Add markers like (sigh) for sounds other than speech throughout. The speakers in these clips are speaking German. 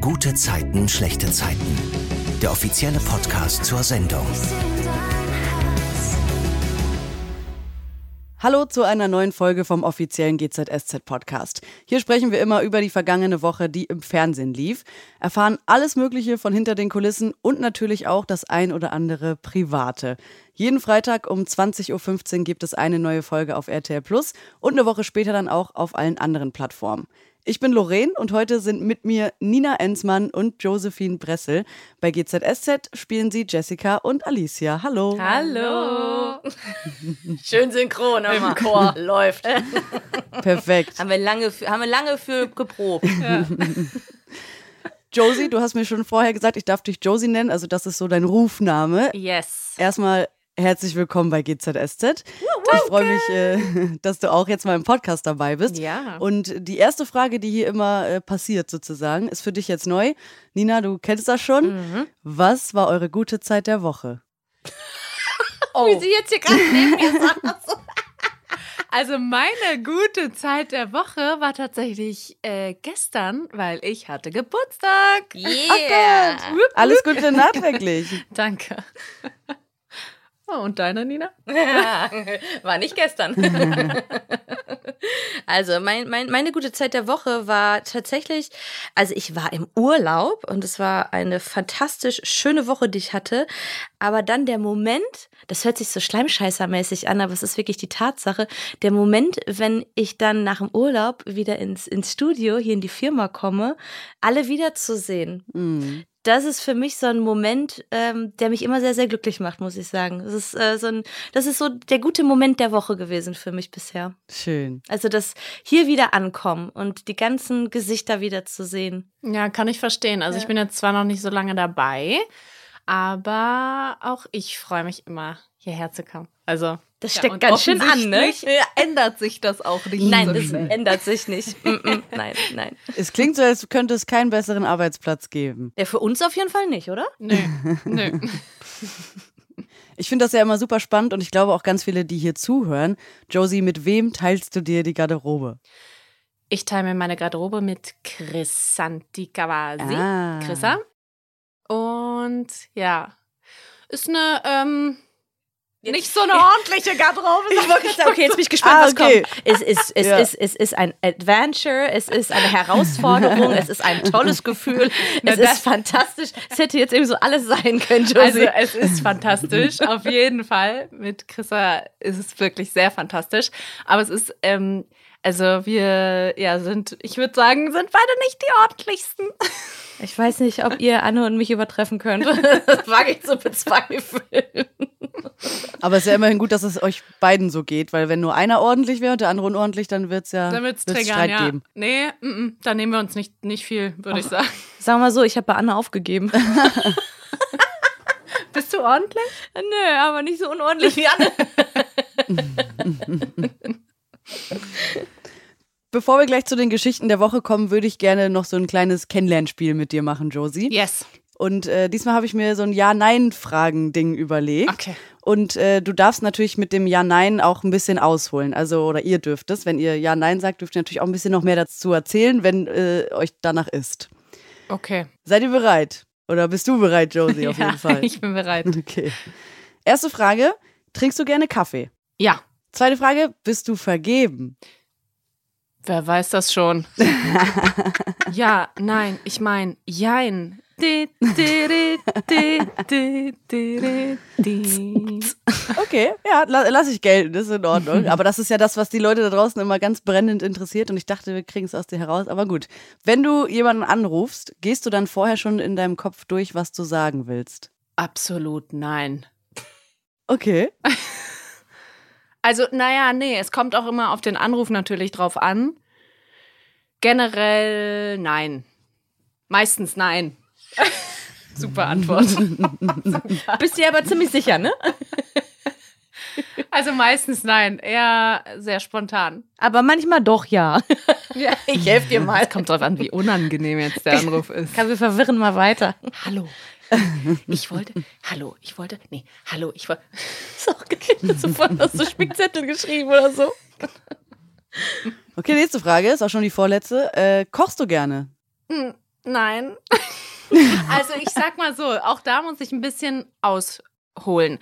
Gute Zeiten, schlechte Zeiten. Der offizielle Podcast zur Sendung. Hallo zu einer neuen Folge vom offiziellen GZSZ Podcast. Hier sprechen wir immer über die vergangene Woche, die im Fernsehen lief, erfahren alles Mögliche von hinter den Kulissen und natürlich auch das ein oder andere Private. Jeden Freitag um 20.15 Uhr gibt es eine neue Folge auf RTL Plus und eine Woche später dann auch auf allen anderen Plattformen. Ich bin Lorraine und heute sind mit mir Nina Ensmann und Josephine Bressel. Bei GZSZ spielen sie Jessica und Alicia. Hallo. Hallo. (laughs) Schön synchron im Chor (laughs) läuft. (laughs) Perfekt. haben, wir lange für, haben wir lange für geprobt. Ja. Josie, du hast mir schon vorher gesagt, ich darf dich Josie nennen, also das ist so dein Rufname. Yes. Erstmal Herzlich willkommen bei GZSZ. Ich freue mich, äh, (laughs) dass du auch jetzt mal im Podcast dabei bist. Ja. Und die erste Frage, die hier immer äh, passiert sozusagen, ist für dich jetzt neu. Nina, du kennst das schon. Mhm. Was war eure gute Zeit der Woche? oh. (laughs) Wie sie jetzt hier gerade neben mir saß. (laughs) Also meine gute Zeit der Woche war tatsächlich äh, gestern, weil ich hatte Geburtstag. Yeah. Oh Alles Gute nachträglich. Danke. Oh, und deine, Nina? (laughs) war nicht gestern. (laughs) also, mein, mein, meine gute Zeit der Woche war tatsächlich, also ich war im Urlaub und es war eine fantastisch schöne Woche, die ich hatte. Aber dann der Moment, das hört sich so schleimscheißermäßig an, aber es ist wirklich die Tatsache, der Moment, wenn ich dann nach dem Urlaub wieder ins, ins Studio, hier in die Firma komme, alle wiederzusehen. Mhm das ist für mich so ein Moment, ähm, der mich immer sehr, sehr glücklich macht, muss ich sagen. Das ist, äh, so ein, das ist so der gute Moment der Woche gewesen für mich bisher. Schön. Also das hier wieder ankommen und die ganzen Gesichter wieder zu sehen. Ja, kann ich verstehen. Also ja. ich bin jetzt zwar noch nicht so lange dabei, aber auch ich freue mich immer, hierher zu kommen. Also das steckt ja, ganz schön an, ne? Ändert sich das auch nicht? Nein, so das schnell. ändert sich nicht. nein, nein. Es klingt so, als könnte es keinen besseren Arbeitsplatz geben. Ja, für uns auf jeden Fall nicht, oder? Nö, (laughs) nö. Ich finde das ja immer super spannend und ich glaube auch ganz viele, die hier zuhören. Josie, mit wem teilst du dir die Garderobe? Ich teile mir meine Garderobe mit Chris Santikawasi. Ah. Chrissa. Und ja, ist eine ähm, Jetzt. Nicht so eine ordentliche Garderobe. Ich wollte sagen, okay, jetzt bin ich gespannt, ah, okay. was kommt. Es ist, es, ja. ist, es ist ein Adventure, es ist eine Herausforderung, es ist ein tolles (laughs) Gefühl, es ist fantastisch. Es hätte jetzt eben so alles sein können, Josie. Also es ist fantastisch, auf jeden Fall. Mit Chrissa ist es wirklich sehr fantastisch. Aber es ist, ähm, also wir ja, sind, ich würde sagen, sind beide nicht die ordentlichsten. Ich weiß nicht, ob ihr Anne und mich übertreffen könnt. (laughs) Das wage ich zu bezweifeln. Aber es ist ja immerhin gut, dass es euch beiden so geht, weil wenn nur einer ordentlich wäre und der andere unordentlich, dann wird es ja dann wird's wird's Streit ja. geben. Nee, m -m, da nehmen wir uns nicht, nicht viel, würde ich sagen. (laughs) Sag mal so, ich habe bei Anne aufgegeben. (laughs) Bist du ordentlich? Nö, aber nicht so unordentlich wie Anne. (laughs) Bevor wir gleich zu den Geschichten der Woche kommen, würde ich gerne noch so ein kleines Kennenlernspiel mit dir machen, Josie. Yes. Und äh, diesmal habe ich mir so ein Ja-Nein-Fragen-Ding überlegt. Okay. Und äh, du darfst natürlich mit dem Ja-Nein auch ein bisschen ausholen. Also, oder ihr dürft es. Wenn ihr Ja-Nein sagt, dürft ihr natürlich auch ein bisschen noch mehr dazu erzählen, wenn äh, euch danach ist. Okay. Seid ihr bereit? Oder bist du bereit, Josie, auf (laughs) ja, jeden Fall? Ich bin bereit. Okay. Erste Frage: Trinkst du gerne Kaffee? Ja. Zweite Frage: Bist du vergeben? Wer weiß das schon? (laughs) ja, nein, ich meine, jein. Okay, ja, lass ich gelten, das ist in Ordnung. Aber das ist ja das, was die Leute da draußen immer ganz brennend interessiert und ich dachte, wir kriegen es aus dir heraus. Aber gut, wenn du jemanden anrufst, gehst du dann vorher schon in deinem Kopf durch, was du sagen willst? Absolut nein. Okay. (laughs) Also, naja, nee, es kommt auch immer auf den Anruf natürlich drauf an. Generell nein. Meistens nein. (laughs) Super Antwort. (laughs) Bist du aber ziemlich sicher, ne? Also meistens nein, eher sehr spontan. Aber manchmal doch ja. (laughs) ja ich helfe dir mal. Es kommt drauf an, wie unangenehm jetzt der Anruf ist. Kann wir verwirren mal weiter. Hallo. Ich wollte, hallo, ich wollte, nee, hallo, ich wollte. So, sofort hast du Spickzettel geschrieben oder so. Okay, nächste Frage, ist auch schon die vorletzte. Äh, kochst du gerne? Hm, Nein. (laughs) also ich sag mal so, auch da muss ich ein bisschen ausholen.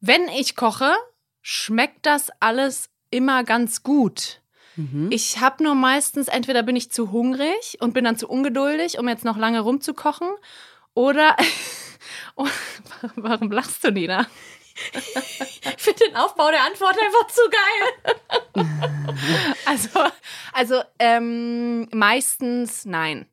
Wenn ich koche, schmeckt das alles immer ganz gut. Mhm. Ich habe nur meistens, entweder bin ich zu hungrig und bin dann zu ungeduldig, um jetzt noch lange rumzukochen, oder (laughs) oh, (laughs) warum lachst du, Nina? Ich finde den Aufbau der Antwort einfach zu geil. also, also ähm, meistens nein.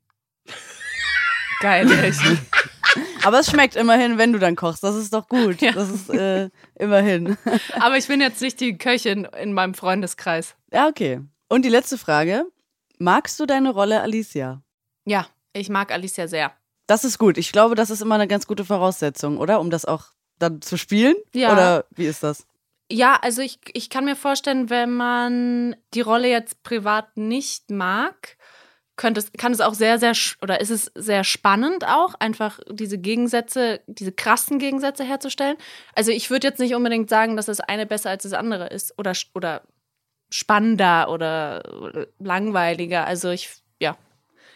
Geil, echt. (laughs) Aber es schmeckt immerhin, wenn du dann kochst. Das ist doch gut. Ja. Das ist äh, immerhin. (laughs) Aber ich bin jetzt nicht die Köchin in meinem Freundeskreis. Ja, okay. Und die letzte Frage. Magst du deine Rolle Alicia? Ja, ich mag Alicia sehr. Das ist gut. Ich glaube, das ist immer eine ganz gute Voraussetzung, oder? Um das auch dann zu spielen? Ja. Oder wie ist das? Ja, also ich, ich kann mir vorstellen, wenn man die Rolle jetzt privat nicht mag, könnte es, kann es auch sehr, sehr, oder ist es sehr spannend auch, einfach diese Gegensätze, diese krassen Gegensätze herzustellen. Also ich würde jetzt nicht unbedingt sagen, dass das eine besser als das andere ist oder, oder spannender oder, oder langweiliger. Also ich, ja,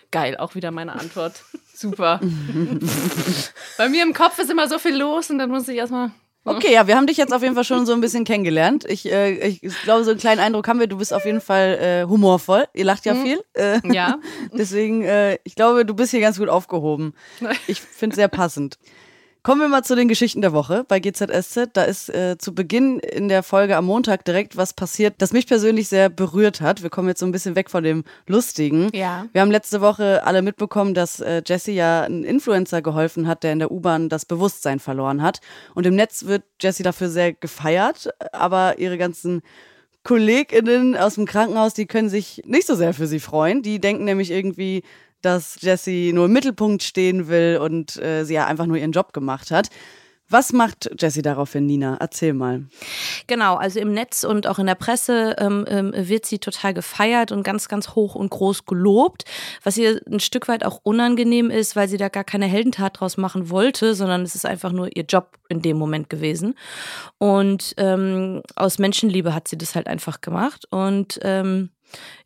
geil, auch wieder meine Antwort. Super. (laughs) Bei mir im Kopf ist immer so viel los und dann muss ich erstmal. Okay, ja, wir haben dich jetzt auf jeden Fall schon so ein bisschen kennengelernt. Ich, äh, ich glaube, so einen kleinen Eindruck haben wir. Du bist auf jeden Fall äh, humorvoll. Ihr lacht ja mhm. viel. Äh, (laughs) ja. (laughs) Deswegen, äh, ich glaube, du bist hier ganz gut aufgehoben. (laughs) Ich finde es sehr passend. Kommen wir mal zu den Geschichten der Woche bei GZSZ. Da ist äh, zu Beginn in der Folge am Montag direkt was passiert, das mich persönlich sehr berührt hat. Wir kommen jetzt so ein bisschen weg von dem Lustigen. Ja. Wir haben letzte Woche alle mitbekommen, dass äh, Jesse ja einen Influencer geholfen hat, der in der U-Bahn das Bewusstsein verloren hat. Und im Netz wird Jesse dafür sehr gefeiert, aber ihre ganzen KollegInnen aus dem Krankenhaus, die können sich nicht so sehr für sie freuen. Die denken nämlich irgendwie, dass Jessie nur im Mittelpunkt stehen will und äh, sie ja einfach nur ihren Job gemacht hat. Was macht Jessie daraufhin, Nina? Erzähl mal. Genau, also im Netz und auch in der Presse ähm, ähm, wird sie total gefeiert und ganz, ganz hoch und groß gelobt, was ihr ein Stück weit auch unangenehm ist, weil sie da gar keine Heldentat draus machen wollte, sondern es ist einfach nur ihr Job in dem Moment gewesen. Und ähm, aus Menschenliebe hat sie das halt einfach gemacht. Und ähm,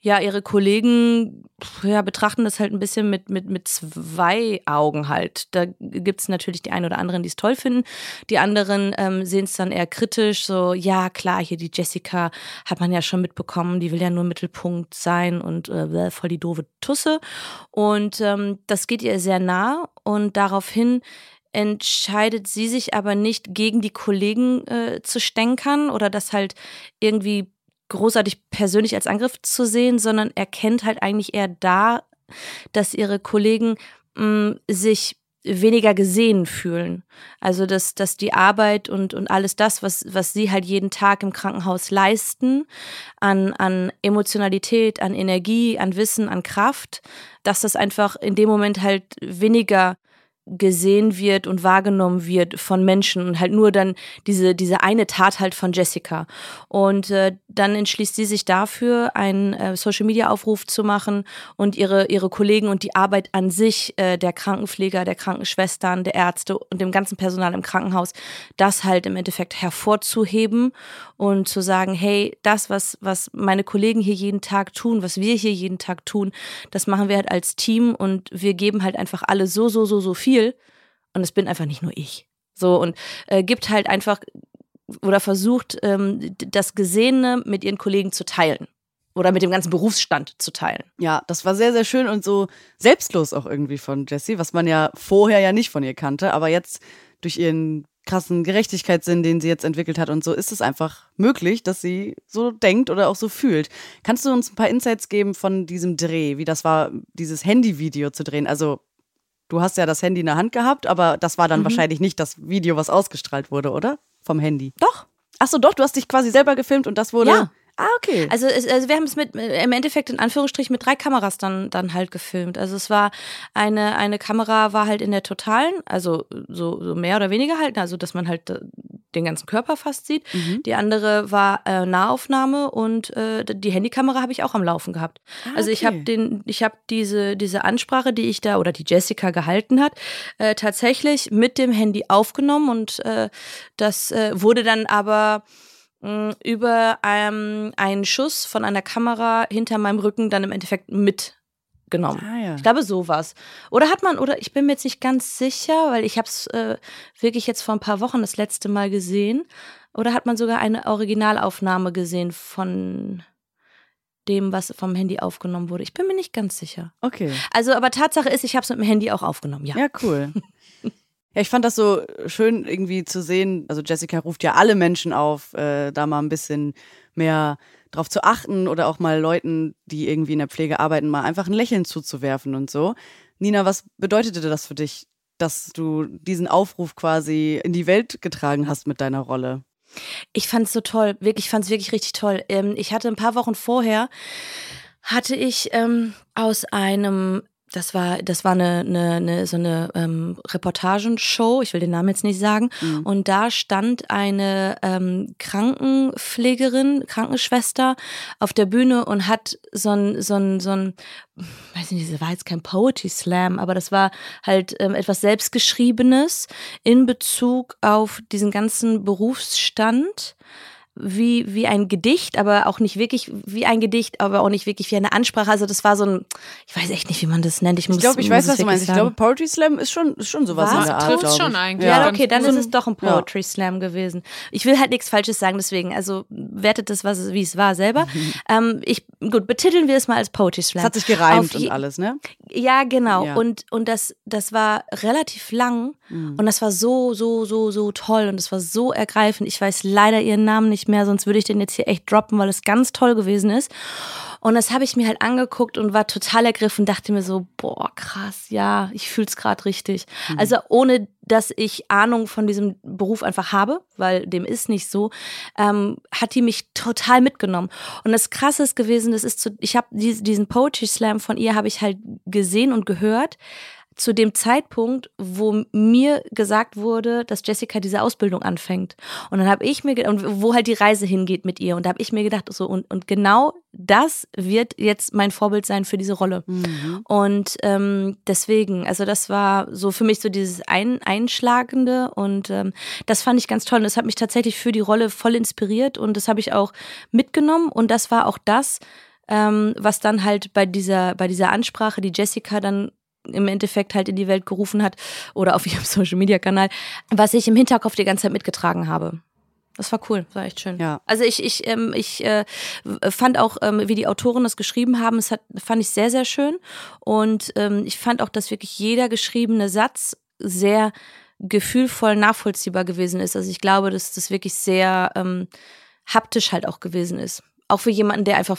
ja, ihre Kollegen ja, betrachten das halt ein bisschen mit, mit, mit zwei Augen halt. Da gibt es natürlich die einen oder anderen, die es toll finden. Die anderen ähm, sehen es dann eher kritisch, so, ja, klar, hier die Jessica hat man ja schon mitbekommen, die will ja nur Mittelpunkt sein und äh, voll die doofe Tusse. Und ähm, das geht ihr sehr nah und daraufhin entscheidet sie sich aber nicht gegen die Kollegen äh, zu stänkern oder das halt irgendwie großartig persönlich als Angriff zu sehen, sondern erkennt halt eigentlich eher da, dass ihre Kollegen mh, mm, sich weniger gesehen fühlen. Also dass, dass die Arbeit und, und alles das, was, was sie halt jeden Tag im Krankenhaus leisten, an, an Emotionalität, an Energie, an Wissen, an Kraft, dass das einfach in dem Moment halt weniger gesehen wird und wahrgenommen wird von Menschen und halt nur dann diese, diese eine Tat halt von Jessica. Und äh, dann entschließt sie sich dafür, einen äh, Social-Media-Aufruf zu machen und ihre, ihre Kollegen und die Arbeit an sich äh, der Krankenpfleger, der Krankenschwestern, der Ärzte und dem ganzen Personal im Krankenhaus, das halt im Endeffekt hervorzuheben und zu sagen, hey, das, was, was meine Kollegen hier jeden Tag tun, was wir hier jeden Tag tun, das machen wir halt als Team und wir geben halt einfach alle so, so, so, so viel viel und es bin einfach nicht nur ich. So und äh, gibt halt einfach oder versucht, ähm, das Gesehene mit ihren Kollegen zu teilen oder mit dem ganzen Berufsstand zu teilen. Ja, das war sehr, sehr schön und so selbstlos auch irgendwie von Jessie, was man ja vorher ja nicht von ihr kannte, aber jetzt durch ihren krassen Gerechtigkeitssinn, den sie jetzt entwickelt hat und so, ist es einfach möglich, dass sie so denkt oder auch so fühlt. Kannst du uns ein paar Insights geben von diesem Dreh, wie das war, dieses Handyvideo zu drehen? Also Du hast ja das Handy in der Hand gehabt, aber das war dann mhm. wahrscheinlich nicht das Video, was ausgestrahlt wurde, oder? Vom Handy. Doch. Achso, doch, du hast dich quasi selber gefilmt und das wurde. Ja. Ah, okay. Also, also wir haben es mit im Endeffekt in Anführungsstrichen mit drei Kameras dann dann halt gefilmt. Also es war eine eine Kamera war halt in der totalen, also so, so mehr oder weniger halt, also dass man halt den ganzen Körper fast sieht. Mhm. Die andere war äh, Nahaufnahme und äh, die Handykamera habe ich auch am Laufen gehabt. Ah, okay. Also ich habe den ich habe diese diese Ansprache, die ich da oder die Jessica gehalten hat, äh, tatsächlich mit dem Handy aufgenommen und äh, das äh, wurde dann aber über ähm, einen Schuss von einer Kamera hinter meinem Rücken dann im Endeffekt mit genommen. Ah, ja. Ich glaube sowas. Oder hat man, oder ich bin mir jetzt nicht ganz sicher, weil ich habe es äh, wirklich jetzt vor ein paar Wochen das letzte Mal gesehen. Oder hat man sogar eine Originalaufnahme gesehen von dem, was vom Handy aufgenommen wurde? Ich bin mir nicht ganz sicher. Okay. Also, aber Tatsache ist, ich habe es mit dem Handy auch aufgenommen, ja. Ja, cool. (laughs) Ja, ich fand das so schön irgendwie zu sehen. Also Jessica ruft ja alle Menschen auf, äh, da mal ein bisschen mehr drauf zu achten oder auch mal Leuten, die irgendwie in der Pflege arbeiten, mal einfach ein Lächeln zuzuwerfen und so. Nina, was bedeutete das für dich, dass du diesen Aufruf quasi in die Welt getragen hast mit deiner Rolle? Ich fand es so toll, wirklich, ich fand es wirklich richtig toll. Ähm, ich hatte ein paar Wochen vorher, hatte ich ähm, aus einem das war, das war eine, eine, eine so eine ähm, Reportagenshow, ich will den Namen jetzt nicht sagen. Mhm. Und da stand eine ähm, Krankenpflegerin, Krankenschwester auf der Bühne und hat so ein, so ein, so ein, weiß nicht, das war jetzt kein Poetry Slam, aber das war halt ähm, etwas Selbstgeschriebenes in Bezug auf diesen ganzen Berufsstand wie, wie ein Gedicht, aber auch nicht wirklich wie ein Gedicht, aber auch nicht wirklich wie eine Ansprache. Also das war so ein, ich weiß echt nicht, wie man das nennt. Ich, muss, Ich glaube, ich weiß, es was du meinst. Ich sagen. glaube, Poetry Slam ist schon, ist schon sowas Was? in der Art. Glaub schon ich. eigentlich. Ja, ganz okay, dann ist es doch ein Ja. Poetry Slam gewesen. Ich will halt nichts Falsches sagen, deswegen, also wertet das, was es, wie es war, selber. (laughs) ähm, ich, gut, betiteln wir es mal als Poetry Slam. Es hat sich gereimt Auf und alles, ne? Ja, genau. Ja. Und, und das, das war relativ lang Mhm. und das war so, so, so, so toll und es war so ergreifend. Ich weiß leider ihren Namen nicht mehr, sonst würde ich den jetzt hier echt droppen, weil es ganz toll gewesen ist. Und das habe ich mir halt angeguckt und war total ergriffen, dachte mir so, boah, krass, ja, ich fühl's gerade richtig. Mhm. Also ohne, dass ich Ahnung von diesem Beruf einfach habe, weil dem ist nicht so, ähm, hat die mich total mitgenommen. Und das Krasse ist gewesen, das ist zu, ich habe diesen Poetry Slam von ihr habe ich halt gesehen und gehört zu dem Zeitpunkt, wo mir gesagt wurde, dass Jessica diese Ausbildung anfängt. Und dann habe ich mir und wo halt die Reise hingeht mit ihr. Und da habe ich mir gedacht, so und, und genau das wird jetzt mein Vorbild sein für diese Rolle. Mhm. Und ähm, deswegen, also das war so für mich so dieses Ein Einschlagende und ähm, das fand ich ganz toll. Und das hat mich tatsächlich für die Rolle voll inspiriert und das habe ich auch mitgenommen. Und das war auch das, ähm, was dann halt bei dieser, bei dieser Ansprache, die Jessica dann im Endeffekt halt in die Welt gerufen hat oder auf (laughs) ihrem Social Media Kanal, was ich im Hinterkopf die ganze Zeit mitgetragen habe. Das war cool, war echt schön. Ja. Also ich, ich, ähm, ich äh, fand auch, ähm, wie die Autoren das geschrieben haben, es hat, fand ich sehr, sehr schön. Und ähm, ich fand auch, dass wirklich jeder geschriebene Satz sehr gefühlvoll nachvollziehbar gewesen ist. Also ich glaube, dass das wirklich sehr ähm, haptisch halt auch gewesen ist. Auch für jemanden, der einfach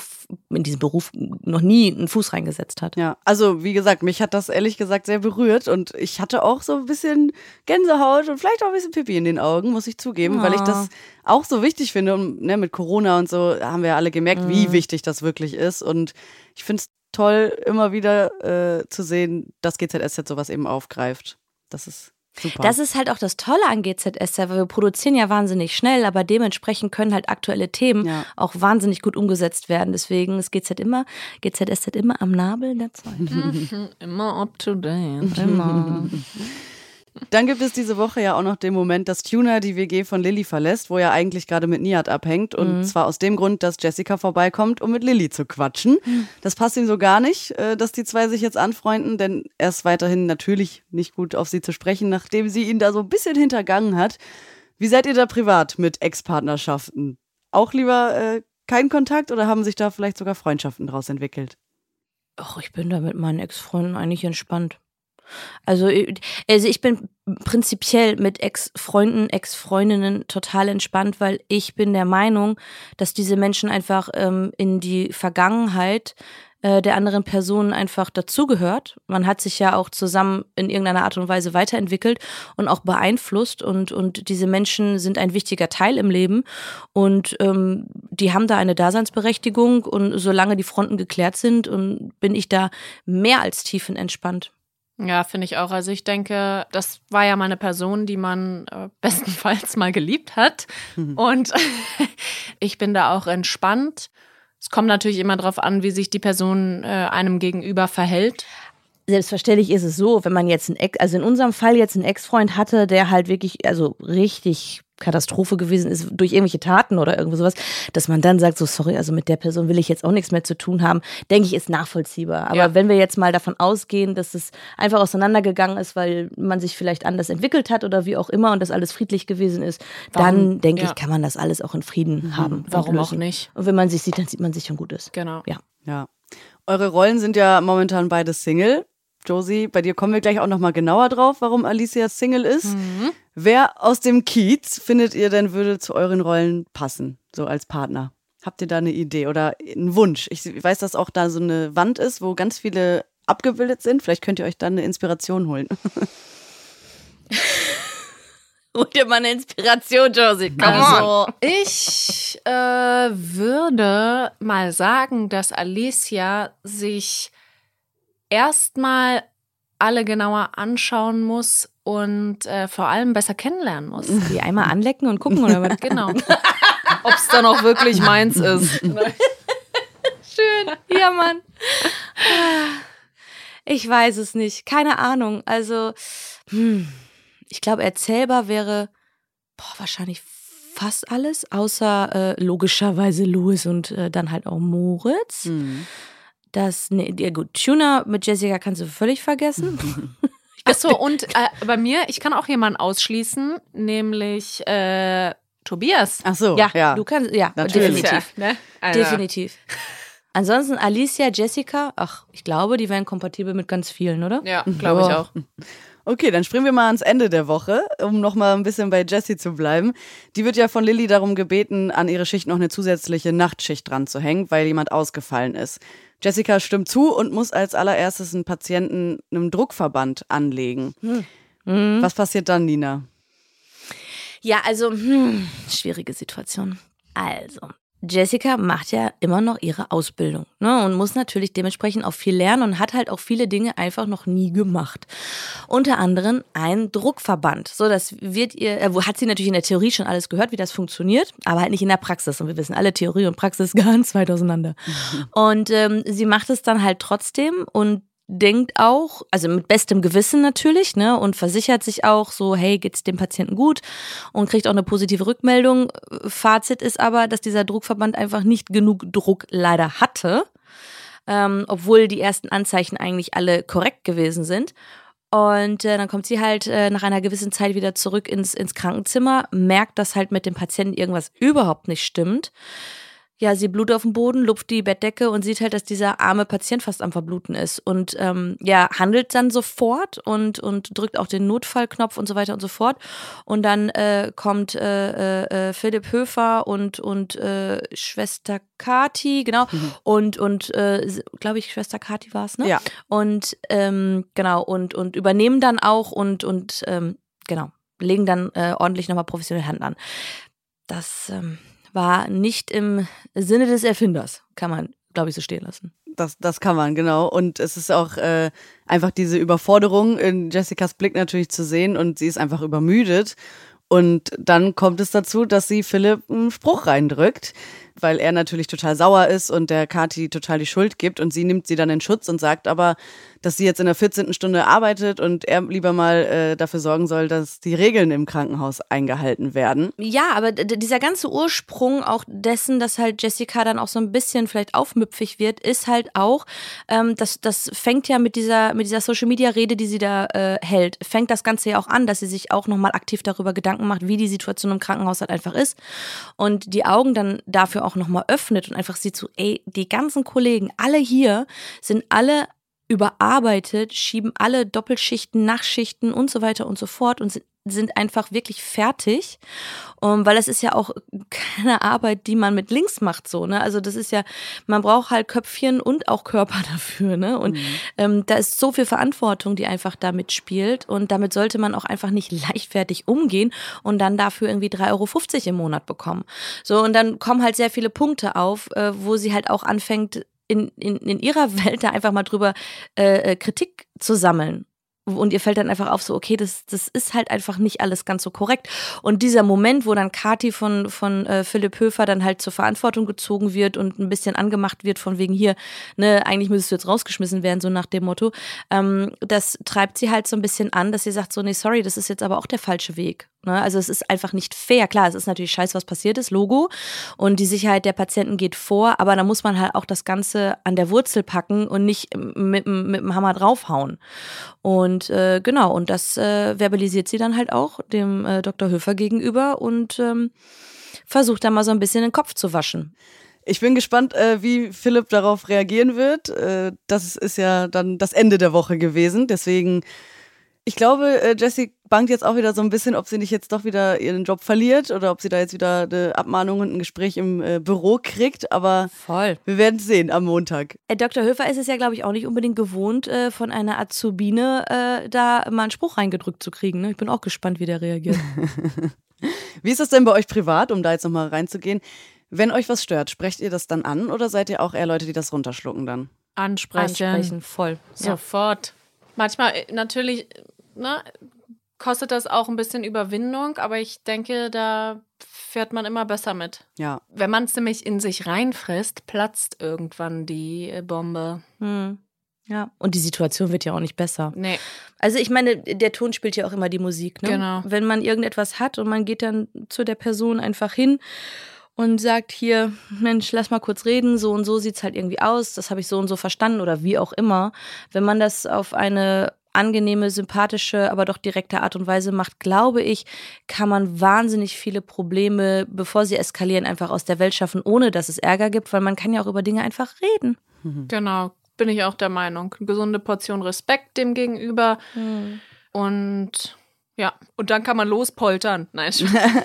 in diesem Beruf noch nie einen Fuß reingesetzt hat. Ja, also wie gesagt, mich hat das ehrlich gesagt sehr berührt und ich hatte auch so ein bisschen Gänsehaut und vielleicht auch ein bisschen Pipi in den Augen, muss ich zugeben, weil ich das auch so wichtig finde. Und ne, mit Corona und so haben wir ja alle gemerkt, wie wichtig das wirklich ist. Und ich finde es toll, immer wieder äh, zu sehen, dass GZSZ sowas eben aufgreift. Das ist super. Das ist halt auch das Tolle an GZSZ, weil wir produzieren ja wahnsinnig schnell, aber dementsprechend können halt aktuelle Themen Ja. auch wahnsinnig gut umgesetzt werden. Deswegen ist GZ immer, GZSZ immer am Nabel der Zeit. (laughs) Immer up to date. Immer. (laughs) Dann gibt es diese Woche ja auch noch den Moment, dass Tuna die WG von Lilly verlässt, wo er eigentlich gerade mit Nihat abhängt. Und zwar aus dem Grund, dass Jessica vorbeikommt, um mit Lilly zu quatschen. Das passt ihm so gar nicht, äh, dass die zwei sich jetzt anfreunden, denn er ist weiterhin natürlich nicht gut auf sie zu sprechen, nachdem sie ihn da so ein bisschen hintergangen hat. Wie seid ihr da privat mit Ex-Partnerschaften? Auch lieber äh, kein Kontakt oder haben sich da vielleicht sogar Freundschaften daraus entwickelt? Ach, ich bin da mit meinen Ex-Freunden eigentlich entspannt. Also, ich- also ich bin prinzipiell mit Ex-Freunden, Ex-Freundinnen total entspannt, weil ich bin der Meinung, dass diese Menschen einfach ähm, in die Vergangenheit äh, der anderen Person einfach dazugehört. Man hat sich ja auch zusammen in irgendeiner Art und Weise weiterentwickelt und auch beeinflusst und, und diese Menschen sind ein wichtiger Teil im Leben und ähm, die haben da eine Daseinsberechtigung und solange die Fronten geklärt sind, und bin ich da mehr als tiefenentspannt. Ja, finde ich auch. Also ich denke, das war ja mal eine Person, die man äh, (laughs) bestenfalls mal geliebt hat. Und (laughs) ich bin da auch entspannt. Es kommt natürlich immer darauf an, wie sich die Person äh, einem gegenüber verhält. Selbstverständlich ist es so, wenn man jetzt ein Ex, also in unserem Fall jetzt einen Ex-Freund hatte, der halt wirklich, also richtig Katastrophe gewesen ist durch irgendwelche Taten oder irgendwo sowas, dass man dann sagt, so sorry, also mit der Person will ich jetzt auch nichts mehr zu tun haben, denke ich, ist nachvollziehbar. Aber ja. wenn wir jetzt mal davon ausgehen, dass es einfach auseinandergegangen ist, weil man sich vielleicht anders entwickelt hat oder wie auch immer und das alles friedlich gewesen ist, Warum? dann denke ja. ich, kann man das alles auch in Frieden mhm. haben. Warum auch nicht? Und wenn man sich sieht, dann sieht man sich schon gut ist. Genau. Ja. Ja. Eure Rollen sind ja momentan beide Single. Josie, bei dir kommen wir gleich auch nochmal genauer drauf, warum Alicia Single ist. Mhm. Wer aus dem Kiez findet ihr denn würde zu euren Rollen passen, so als Partner? Habt ihr da eine Idee oder einen Wunsch? Ich weiß, dass auch da so eine Wand ist, wo ganz viele abgebildet sind. Vielleicht könnt ihr euch dann eine Inspiration holen. (laughs) Hol dir mal eine Inspiration, Josie. Come also, on. ich äh, würde mal sagen, dass Alicia sich erstmal alle genauer anschauen muss und äh, vor allem besser kennenlernen muss. (laughs) Die einmal anlecken und gucken oder was? (laughs) Genau. (laughs) Ob es dann auch wirklich meins ist. Schön. Ja, Mann. Ich weiß es nicht. Keine Ahnung. Also, hm, ich glaube, erzählbar wäre boah, wahrscheinlich fast alles, außer äh, logischerweise Louis und äh, dann halt auch Moritz. Mhm dass, ne, ja gut, Tuna mit Jessica kannst du völlig vergessen. (laughs) Achso, (laughs) und äh, bei mir, ich kann auch jemanden ausschließen, nämlich äh, Tobias. Ach so, ja, ja. Du kannst, ja, Natürlich. definitiv. Ja, ne? also. Definitiv. Ansonsten Alicia, Jessica, ach, ich glaube, die wären kompatibel mit ganz vielen, oder? Ja, glaube ich auch. Okay, dann springen wir mal ans Ende der Woche, um nochmal ein bisschen bei Jessie zu bleiben. Die wird ja von Lilly darum gebeten, an ihre Schicht noch eine zusätzliche Nachtschicht dran zu hängen, weil jemand ausgefallen ist. Jessica stimmt zu und muss als allererstes einen Patienten einem Druckverband anlegen. Hm. Mhm. Was passiert dann, Nina? Ja, also, hm, schwierige Situation. Also, Jessica macht ja immer noch ihre Ausbildung ne, und muss natürlich dementsprechend auch viel lernen und hat halt auch viele Dinge einfach noch nie gemacht. Unter anderem ein Druckverband. So, das wird ihr, äh, hat sie natürlich in der Theorie schon alles gehört, wie das funktioniert, aber halt nicht in der Praxis. Und wir wissen alle, Theorie und Praxis (laughs) ganz weit auseinander. Mhm. Und ähm, sie macht es dann halt trotzdem und denkt auch, also mit bestem Gewissen natürlich, ne, und versichert sich auch so, hey, geht's dem Patienten gut und kriegt auch eine positive Rückmeldung. Fazit ist aber, dass dieser Druckverband einfach nicht genug Druck leider hatte, ähm, obwohl die ersten Anzeichen eigentlich alle korrekt gewesen sind. Und äh, dann kommt sie halt äh, nach einer gewissen Zeit wieder zurück ins, ins Krankenzimmer, merkt, dass halt mit dem Patienten irgendwas überhaupt nicht stimmt ja, sie blutet auf dem Boden, lupft die Bettdecke und sieht halt, dass dieser arme Patient fast am Verbluten ist. Und ähm, ja, handelt dann sofort und, und drückt auch den Notfallknopf und so weiter und so fort. Und dann äh, kommt äh, äh, äh Philipp Höfer und, und äh, Schwester Kati, genau. Mhm. Und, und äh, glaube ich, Schwester Kati war es, ne? Ja. Und ähm, genau, und, und übernehmen dann auch und, und ähm, genau, legen dann äh, ordentlich nochmal professionelle Hand an. Das ähm, war nicht im Sinne des Erfinders, kann man, glaube ich, so stehen lassen. Das, das kann man, genau. Und es ist auch äh, einfach diese Überforderung in Jessicas Blick natürlich zu sehen und sie ist einfach übermüdet. Und dann kommt es dazu, dass sie Philipp einen Spruch reindrückt, weil er natürlich total sauer ist und der Kati total die Schuld gibt und sie nimmt sie dann in Schutz und sagt aber, dass sie jetzt in der 14. Stunde arbeitet und er lieber mal äh, dafür sorgen soll, dass die Regeln im Krankenhaus eingehalten werden. Ja, aber dieser ganze Ursprung auch dessen, dass halt Jessica dann auch so ein bisschen vielleicht aufmüpfig wird, ist halt auch, ähm, das, das fängt ja mit dieser, mit dieser Social Media Rede, die sie da äh, hält, fängt das Ganze ja auch an, dass sie sich auch nochmal aktiv darüber Gedanken macht, wie die Situation im Krankenhaus halt einfach ist und die Augen dann dafür auch nochmal öffnet und einfach sieht so, ey, die ganzen Kollegen, alle hier sind alle überarbeitet, schieben alle Doppelschichten, Nachtschichten und so weiter und so fort und sind, sind einfach wirklich fertig, um, weil das ist ja auch keine Arbeit, die man mit links macht, so, ne? Also das ist ja, man braucht halt Köpfchen und auch Körper (laughs) dafür, ne? Und mhm. ähm, da ist so viel Verantwortung, die einfach damit spielt und damit sollte man auch einfach nicht (laughs) leichtfertig umgehen und dann dafür irgendwie 3,50 Euro im Monat bekommen. So, und dann kommen halt sehr viele Punkte auf, äh, wo sie halt auch anfängt, in, in, in ihrer (laughs) Welt da einfach mal drüber äh, äh, Kritik zu sammeln. Und ihr fällt dann einfach auf, so, okay, das, das ist halt einfach nicht alles ganz so korrekt. Und dieser Moment, wo dann Kati von, von äh, Philipp Höfer dann halt zur Verantwortung gezogen wird und ein bisschen angemacht wird, von wegen hier, ne, eigentlich müsstest du jetzt rausgeschmissen werden, so nach dem Motto, ähm, das treibt sie halt so ein bisschen an, dass sie sagt, so, nee, sorry, das ist jetzt aber auch der falsche Weg. Ne? Also es ist einfach nicht fair. Klar, es ist natürlich scheiße, was passiert ist, Logo. Und die Sicherheit der Patienten geht vor, aber da muss man halt auch das Ganze an der Wurzel packen und nicht mit, mit dem Hammer draufhauen. Und äh, genau, und das äh, verbalisiert sie dann halt auch dem äh, Dr. Höfer gegenüber und ähm, versucht da mal so ein bisschen den Kopf zu waschen. Ich bin gespannt, äh, wie Philipp darauf reagieren wird. Äh, das ist ja dann das Ende der Woche gewesen. Deswegen ich glaube, äh, Jessie bangt jetzt auch wieder so ein bisschen, ob sie nicht jetzt doch wieder ihren Job verliert oder ob sie da jetzt wieder eine Abmahnung und ein Gespräch im äh, Büro kriegt. Aber Voll. wir werden es sehen am Montag. Äh, Dr. Höfer ist es ja, glaube ich, auch nicht unbedingt gewohnt, von einer Azubine äh, da mal einen Spruch reingedrückt zu kriegen. Ne? Ich bin auch gespannt, wie der reagiert. (laughs) wie ist das denn bei euch privat, um da jetzt nochmal reinzugehen? Wenn euch was stört, sprecht ihr das dann an oder seid ihr auch eher Leute, die das runterschlucken dann? Ansprechen. Ansprechen, voll. Sofort. Ja. Manchmal natürlich ne, kostet das auch ein bisschen Überwindung, aber ich denke, da fährt man immer besser mit. Ja. Wenn man es nämlich in sich reinfrisst, platzt irgendwann die äh, Bombe. Hm. Ja, und die Situation wird ja auch nicht besser. Nee. Also ich meine, der Ton spielt ja auch immer die Musik, ne? Genau. Wenn man irgendetwas hat und man geht dann zu der Person einfach hin und sagt hier, Mensch, lass mal kurz reden, so und so sieht es halt irgendwie aus, das habe ich so und so verstanden oder wie auch immer. Wenn man das auf eine angenehme, sympathische, aber doch direkte Art und Weise macht, glaube ich, kann man wahnsinnig viele Probleme, bevor sie eskalieren, einfach aus der Welt schaffen, ohne dass es Ärger gibt, weil man kann ja auch über Dinge einfach reden. Mhm. Genau, bin ich auch der Meinung. Eine gesunde Portion Respekt dem gegenüber mhm. und ja, und dann kann man lospoltern. Nein.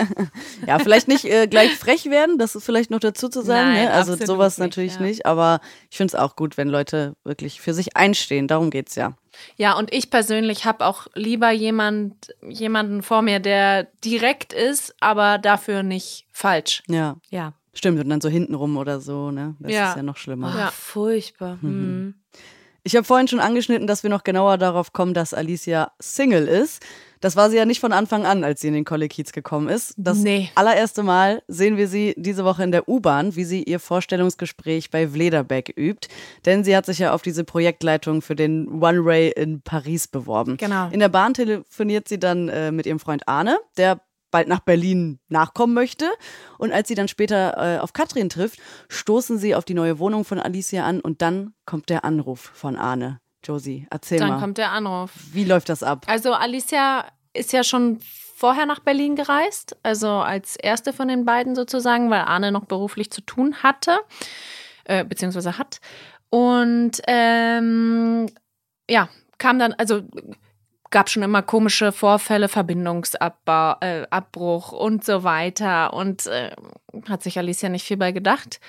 (laughs) ja, vielleicht nicht äh, gleich frech werden, das ist vielleicht noch dazu zu sagen. Nein, ne? Also sowas nicht, natürlich ja. nicht, aber ich finde es auch gut, wenn Leute wirklich für sich einstehen. Darum geht es ja. Ja, und ich persönlich habe auch lieber jemand, jemanden vor mir, der direkt ist, aber dafür nicht falsch. Ja. Ja. Stimmt, und dann so hintenrum oder so, ne? Das ja. ist ja noch schlimmer. Oh, ja. Furchtbar. Mhm. mhm. Ich habe vorhin schon angeschnitten, dass wir noch genauer darauf kommen, dass Alicia Single ist. Das war sie ja nicht von Anfang an, als sie in den Kollekiez gekommen ist. Das nee. allererste Mal sehen wir sie diese Woche in der U-Bahn, wie sie ihr Vorstellungsgespräch bei Vlederbeck übt. Denn sie hat sich ja auf diese Projektleitung für den One Ray in Paris beworben. Genau. In der Bahn telefoniert sie dann äh, mit ihrem Freund Arne, der bald nach Berlin nachkommen möchte. Und als sie dann später äh, auf Katrin trifft, stoßen sie auf die neue Wohnung von Alicia an und dann kommt der Anruf von Arne. Josie, erzähl dann mal. Dann kommt der Anruf. Wie läuft das ab? Also Alicia ist ja schon vorher nach Berlin gereist, also als erste von den beiden sozusagen, weil Arne noch beruflich zu tun hatte, äh, beziehungsweise hat. Und ähm, ja, kam dann, also gab schon immer komische Vorfälle, Verbindungsabbruch äh, und so weiter. Und äh, hat sich Alicia nicht viel bei gedacht.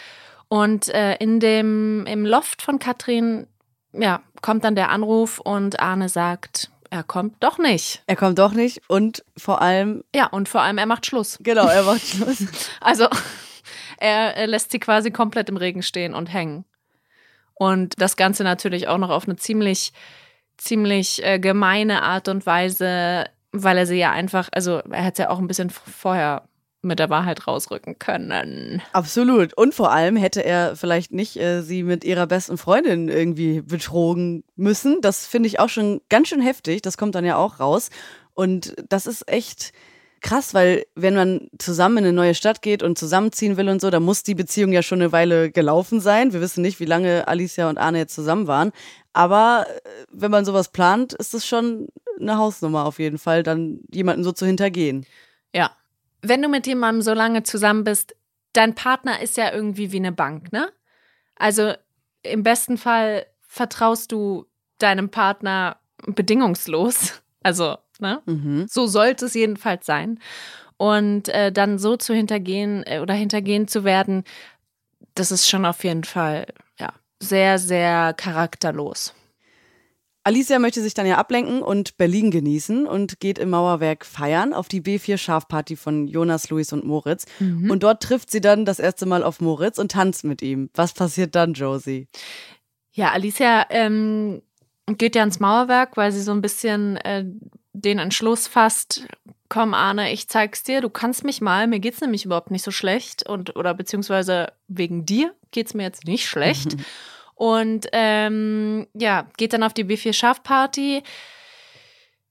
Und äh, in dem, im Loft von Katrin, ja, kommt dann der Anruf und Arne sagt, er kommt doch nicht. Er kommt doch nicht und vor allem. Ja, und vor allem, er macht Schluss. Genau, er macht Schluss. (laughs) also, er, lässt sie quasi komplett im Regen stehen und hängen. Und das Ganze natürlich auch noch auf eine ziemlich ziemlich äh, gemeine Art und Weise, weil er sie ja einfach, also er hätte ja auch ein bisschen vorher mit der Wahrheit rausrücken können. Absolut. Und vor allem hätte er vielleicht nicht äh, sie mit ihrer besten Freundin irgendwie betrogen müssen. Das finde ich auch schon ganz schön heftig. Das kommt dann ja auch raus. Und das ist echt krass, weil wenn man zusammen in eine neue Stadt geht und zusammenziehen will und so, dann muss die Beziehung ja schon eine Weile gelaufen sein. Wir wissen nicht, wie lange Alicia und Arne jetzt zusammen waren. Aber äh, wenn man sowas plant, ist es schon eine Hausnummer auf jeden Fall, dann jemanden so zu hintergehen. Ja. Wenn du mit jemandem so lange zusammen bist, dein Partner ist ja irgendwie wie eine Bank, ne? Also im besten Fall vertraust du deinem Partner bedingungslos. (laughs) Also, ne? Mhm. So sollte es jedenfalls sein. Und äh, dann so zu hintergehen äh, oder hintergehen zu werden, das ist schon auf jeden Fall, ja, sehr, sehr charakterlos. Alicia möchte sich dann ja ablenken und Berlin genießen und geht im Mauerwerk feiern auf die B4 Schafparty von Jonas, Luis und Moritz. Mhm. Und dort trifft sie dann das erste Mal auf Moritz und tanzt mit ihm. Was passiert dann, Josie? Ja, Alicia ähm, geht ja ins Mauerwerk, weil sie so ein bisschen äh, den Entschluss fasst, komm Arne, ich zeig's dir, du kannst mich mal, mir geht's nämlich überhaupt nicht so schlecht und oder beziehungsweise wegen dir geht's mir jetzt nicht schlecht. (laughs) und ähm, ja, geht dann auf die B4 Schafparty,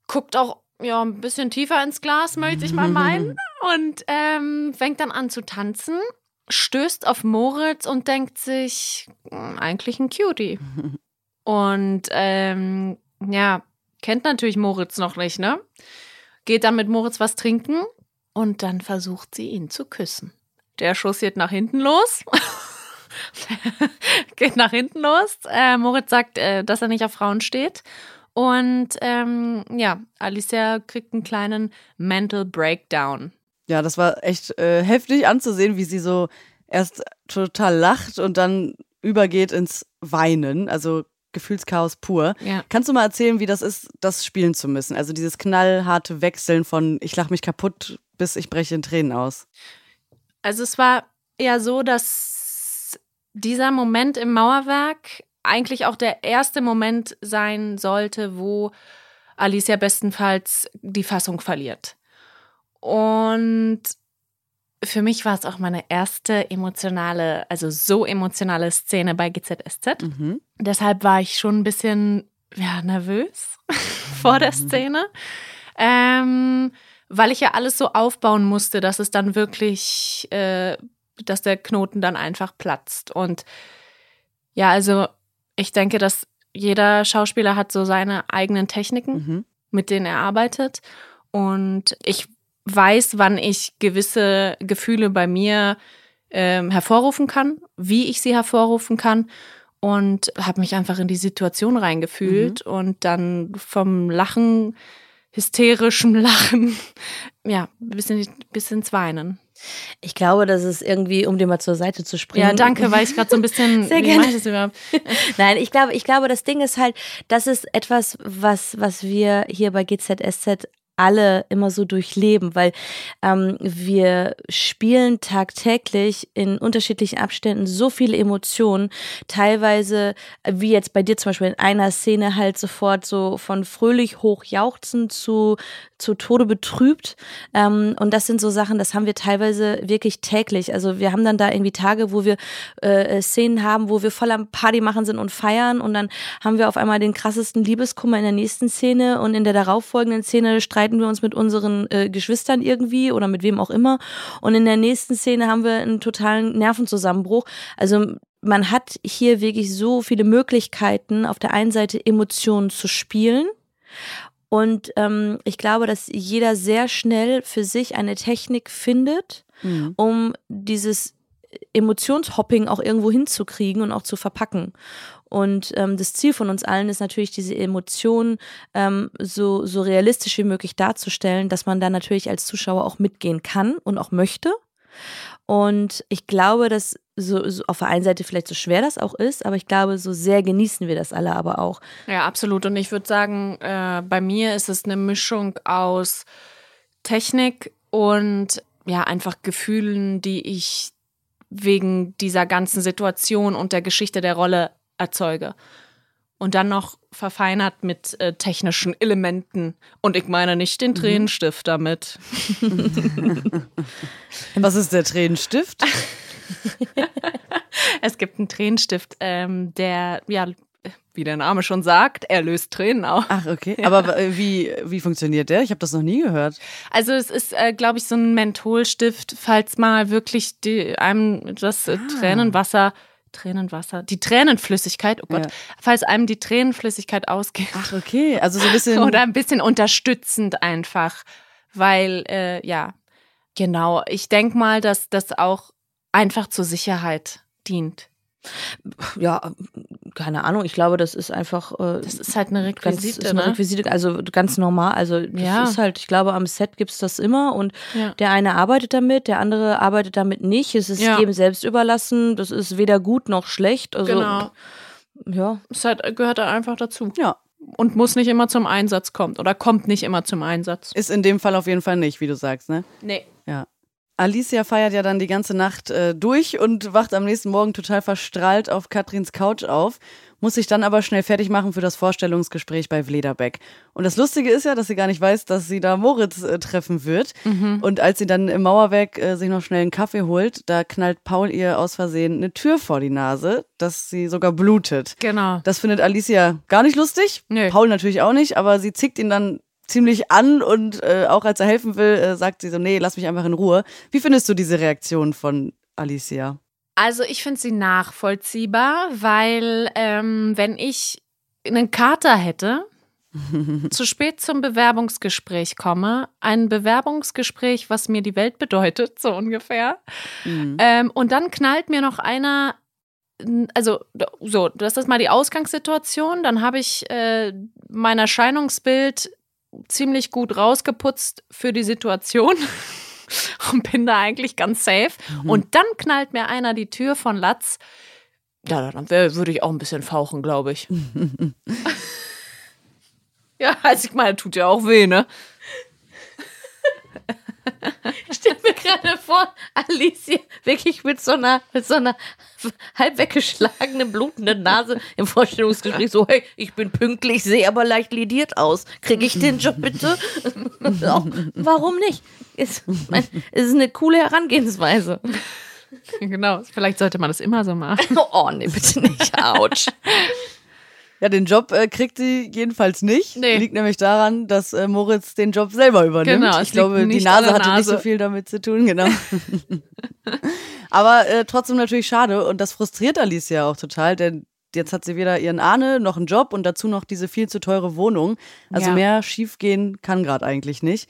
guckt auch ja ein bisschen tiefer ins Glas, möchte ich mal (laughs) meinen, und ähm, fängt dann an zu tanzen, stößt auf Moritz und denkt sich, hm, eigentlich ein Cutie. (laughs) Und ähm, ja, kennt natürlich Moritz noch nicht, ne? Geht dann mit Moritz was trinken und dann versucht sie ihn zu küssen. Der schussiert nach hinten los. (laughs) (laughs) Geht nach hinten los. Äh, Moritz sagt, äh, dass er nicht auf Frauen steht. Und ähm, ja, Alicia kriegt einen kleinen Mental Breakdown. Ja, das war echt äh, heftig anzusehen, wie sie so erst total lacht und dann übergeht ins Weinen. Also Gefühlschaos pur. Ja. Kannst du mal erzählen, wie das ist, das spielen zu müssen? Also dieses knallharte Wechseln von ich lach mich kaputt bis ich breche in Tränen aus. Also es war eher so, dass dieser Moment im Mauerwerk eigentlich auch der erste Moment sein sollte, wo Alicia bestenfalls die Fassung verliert. Und für mich war es auch meine erste emotionale, also so emotionale Szene bei GZSZ. Mhm. Deshalb war ich schon ein bisschen ja, nervös (laughs) vor der mhm. Szene, ähm, weil ich ja alles so aufbauen musste, dass es dann wirklich, äh, dass der Knoten dann einfach platzt. Und ja, also ich denke, dass jeder Schauspieler hat so seine eigenen Techniken, mhm. mit denen er arbeitet. Und ich weiß, wann ich gewisse Gefühle bei mir ähm, hervorrufen kann, wie ich sie hervorrufen kann und habe mich einfach in die Situation reingefühlt mhm. und dann vom Lachen, hysterischem (laughs) Lachen, ja, bis, in, bis ins Weinen. Ich glaube, dass es irgendwie, um dir mal zur Seite zu springen. Ja, danke, weil ich gerade so ein bisschen. (laughs) Sehr gerne. Das überhaupt? (laughs) Nein, ich glaube, ich glaube, das Ding ist halt, das ist etwas, was, was wir hier bei GZSZ alle immer so durchleben, weil ähm, wir spielen tagtäglich in unterschiedlichen Abständen so viele Emotionen, teilweise wie jetzt bei dir zum Beispiel in einer Szene halt sofort so von fröhlich hochjauchzen zu zu Tode betrübt. Ähm, und das sind so Sachen, das haben wir teilweise wirklich täglich. Also wir haben dann da irgendwie Tage, wo wir äh, Szenen haben, wo wir voll am Party machen sind und feiern und dann haben wir auf einmal den krassesten Liebeskummer in der nächsten Szene und in der darauffolgenden Szene streiten wir uns mit unseren äh, Geschwistern irgendwie oder mit wem auch immer und in der nächsten Szene haben wir einen totalen Nervenzusammenbruch. Also man hat hier wirklich so viele Möglichkeiten, auf der einen Seite Emotionen zu spielen und ähm, ich glaube, dass jeder sehr schnell für sich eine Technik findet, mhm. um dieses Emotionshopping auch irgendwo hinzukriegen und auch zu verpacken. Und ähm, das Ziel von uns allen ist natürlich, diese Emotionen ähm, so, so realistisch wie möglich darzustellen, dass man da natürlich als Zuschauer auch mitgehen kann und auch möchte. Und ich glaube, dass so, so, auf der einen Seite vielleicht so schwer das auch ist, aber ich glaube, so sehr genießen wir das alle aber auch. Ja, absolut. Und ich würde sagen, äh, bei mir ist es eine Mischung aus Technik und ja, einfach Gefühlen, die ich wegen dieser ganzen Situation und der Geschichte der Rolle erzeuge und dann noch verfeinert mit äh, technischen Elementen. Und ich meine nicht den mhm. Tränenstift damit. (laughs) Was ist der Tränenstift? (laughs) es gibt einen Tränenstift, ähm, der, ja, wie der Name schon sagt, er löst Tränen aus. Ach, okay. Ja. Aber äh, wie, wie funktioniert der? Ich habe das noch nie gehört. Also es ist, äh, glaube ich, so ein Mentholstift, falls mal wirklich die, einem das äh, ah. Tränenwasser die Tränenflüssigkeit, oh Gott, ja. falls einem die Tränenflüssigkeit ausgeht. Ach, okay, also so ein bisschen. (laughs) Oder ein bisschen unterstützend einfach, weil, äh, ja, genau, ich denke mal, dass das auch einfach zur Sicherheit dient. Ja, keine Ahnung. Ich glaube, das ist einfach. Äh, das ist halt eine Requisite. Ganz, eine ne? Requisite, also ganz normal. Also das ja. ist halt, ich glaube, am Set gibt es das immer und ja. der eine arbeitet damit, der andere arbeitet damit nicht. Es ist ja. jedem selbst überlassen. Das ist weder gut noch schlecht. Also, genau. Ja. Es halt, gehört da einfach dazu. Ja. Und muss nicht immer zum Einsatz kommen oder kommt nicht immer zum Einsatz. Ist in dem Fall auf jeden Fall nicht, wie du sagst, ne? Nee. Ja. Alicia feiert ja dann die ganze Nacht äh, durch und wacht am nächsten Morgen total verstrahlt auf Katrins Couch auf, muss sich dann aber schnell fertig machen für das Vorstellungsgespräch bei Vlederbeck. Und das Lustige ist ja, dass sie gar nicht weiß, dass sie da Moritz äh, treffen wird. Mhm. Und als sie dann im Mauerwerk äh, sich noch schnell einen Kaffee holt, da knallt Paul ihr aus Versehen eine Tür vor die Nase, dass sie sogar blutet. Genau. Das findet Alicia gar nicht lustig. Nö. Paul natürlich auch nicht, aber sie zickt ihn dann ziemlich an und äh, auch als er helfen will, äh, sagt sie so, nee, lass mich einfach in Ruhe. Wie findest du diese Reaktion von Alicia? Also ich finde sie nachvollziehbar, weil ähm, wenn ich einen Kater hätte, (laughs) zu spät zum Bewerbungsgespräch komme, ein Bewerbungsgespräch, was mir die Welt bedeutet, so ungefähr, mhm. ähm, und dann knallt mir noch einer also so, das ist mal die Ausgangssituation. Dann habe ich äh, mein Erscheinungsbild ziemlich gut rausgeputzt für die Situation (laughs) und bin da eigentlich ganz safe. Mhm. Und dann knallt mir einer die Tür von Latz. Ja, dann würde ich auch ein bisschen fauchen, glaube ich. (laughs) ja, also ich meine, tut ja auch weh, ne? Mir gerade (laughs) vor, Alicia wirklich mit so einer, mit so einer halb weggeschlagenen, blutenden Nase im Vorstellungsgespräch so, hey, ich bin pünktlich, sehe aber leicht lidiert aus. Kriege ich den Job bitte? (laughs) warum nicht? Ist, mein, ist eine coole Herangehensweise. Genau, vielleicht sollte man das immer so machen. (laughs) Oh, nee, bitte nicht. Autsch. Ja, den Job äh, kriegt sie jedenfalls nicht. Nee. Liegt nämlich daran, dass äh, Moritz den Job selber übernimmt. Genau, ich glaube, die Nase hatte nicht so viel damit zu tun, genau. (laughs) (laughs) Aber äh, trotzdem natürlich schade und das frustriert Alicia auch total, denn jetzt hat sie weder ihren Ahne noch einen Job und dazu noch diese viel zu teure Wohnung. Also Ja. mehr schiefgehen kann gerade eigentlich nicht.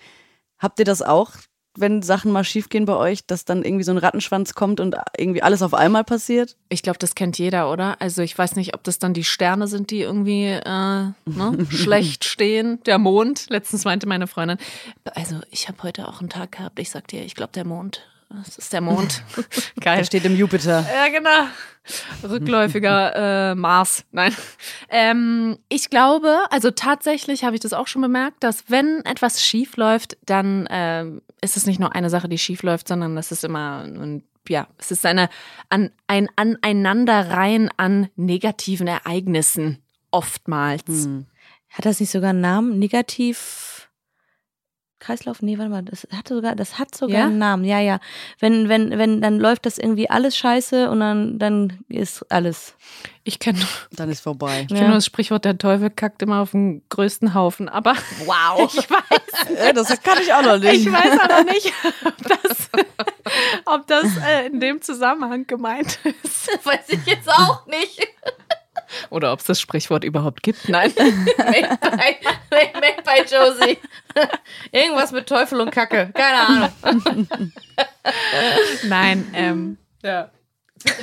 Habt ihr das auch, wenn Sachen mal schiefgehen bei euch, dass dann irgendwie so ein Rattenschwanz kommt und irgendwie alles auf einmal passiert? Ich glaube, das kennt jeder, oder? Also ich weiß nicht, ob das dann die Sterne sind, die irgendwie äh, ne, (laughs) schlecht stehen. Der Mond. Letztens meinte meine Freundin, also ich habe heute auch einen Tag gehabt. Ich sag dir, ich glaube, der Mond. Das ist der Mond. (laughs) Geil. Er steht im Jupiter. Ja, genau. Rückläufiger äh, Mars. Nein. Ähm, ich glaube, also tatsächlich habe ich das auch schon bemerkt, dass wenn etwas schief läuft, dann ähm, ist es nicht nur eine Sache, die schief läuft, sondern das ist immer ein ja, es ist eine, an, ein Aneinanderreihen an negativen Ereignissen. Oftmals. Hm. Hat das nicht sogar einen Namen? Negativ. Kreislauf? Nee, warte mal, das hat sogar, das hat sogar Ja? einen Namen. Ja, ja. Wenn, wenn, wenn, dann läuft das irgendwie alles scheiße und dann, dann ist alles. Ich kenne Dann ist vorbei. ich kenn nur das Sprichwort, der Teufel kackt immer auf den größten Haufen. Aber Wow. (laughs) ich weiß, (laughs) Äh, das kann ich auch noch nicht. ich weiß aber (laughs) nicht, ob das, ob das äh, in dem Zusammenhang gemeint ist. Weiß ich jetzt auch nicht. Oder ob es das Sprichwort überhaupt gibt. Nein. (laughs) Made by, made by Josie. (laughs) Irgendwas mit Teufel und Kacke. Keine Ahnung. (laughs) Nein. Ähm, ja.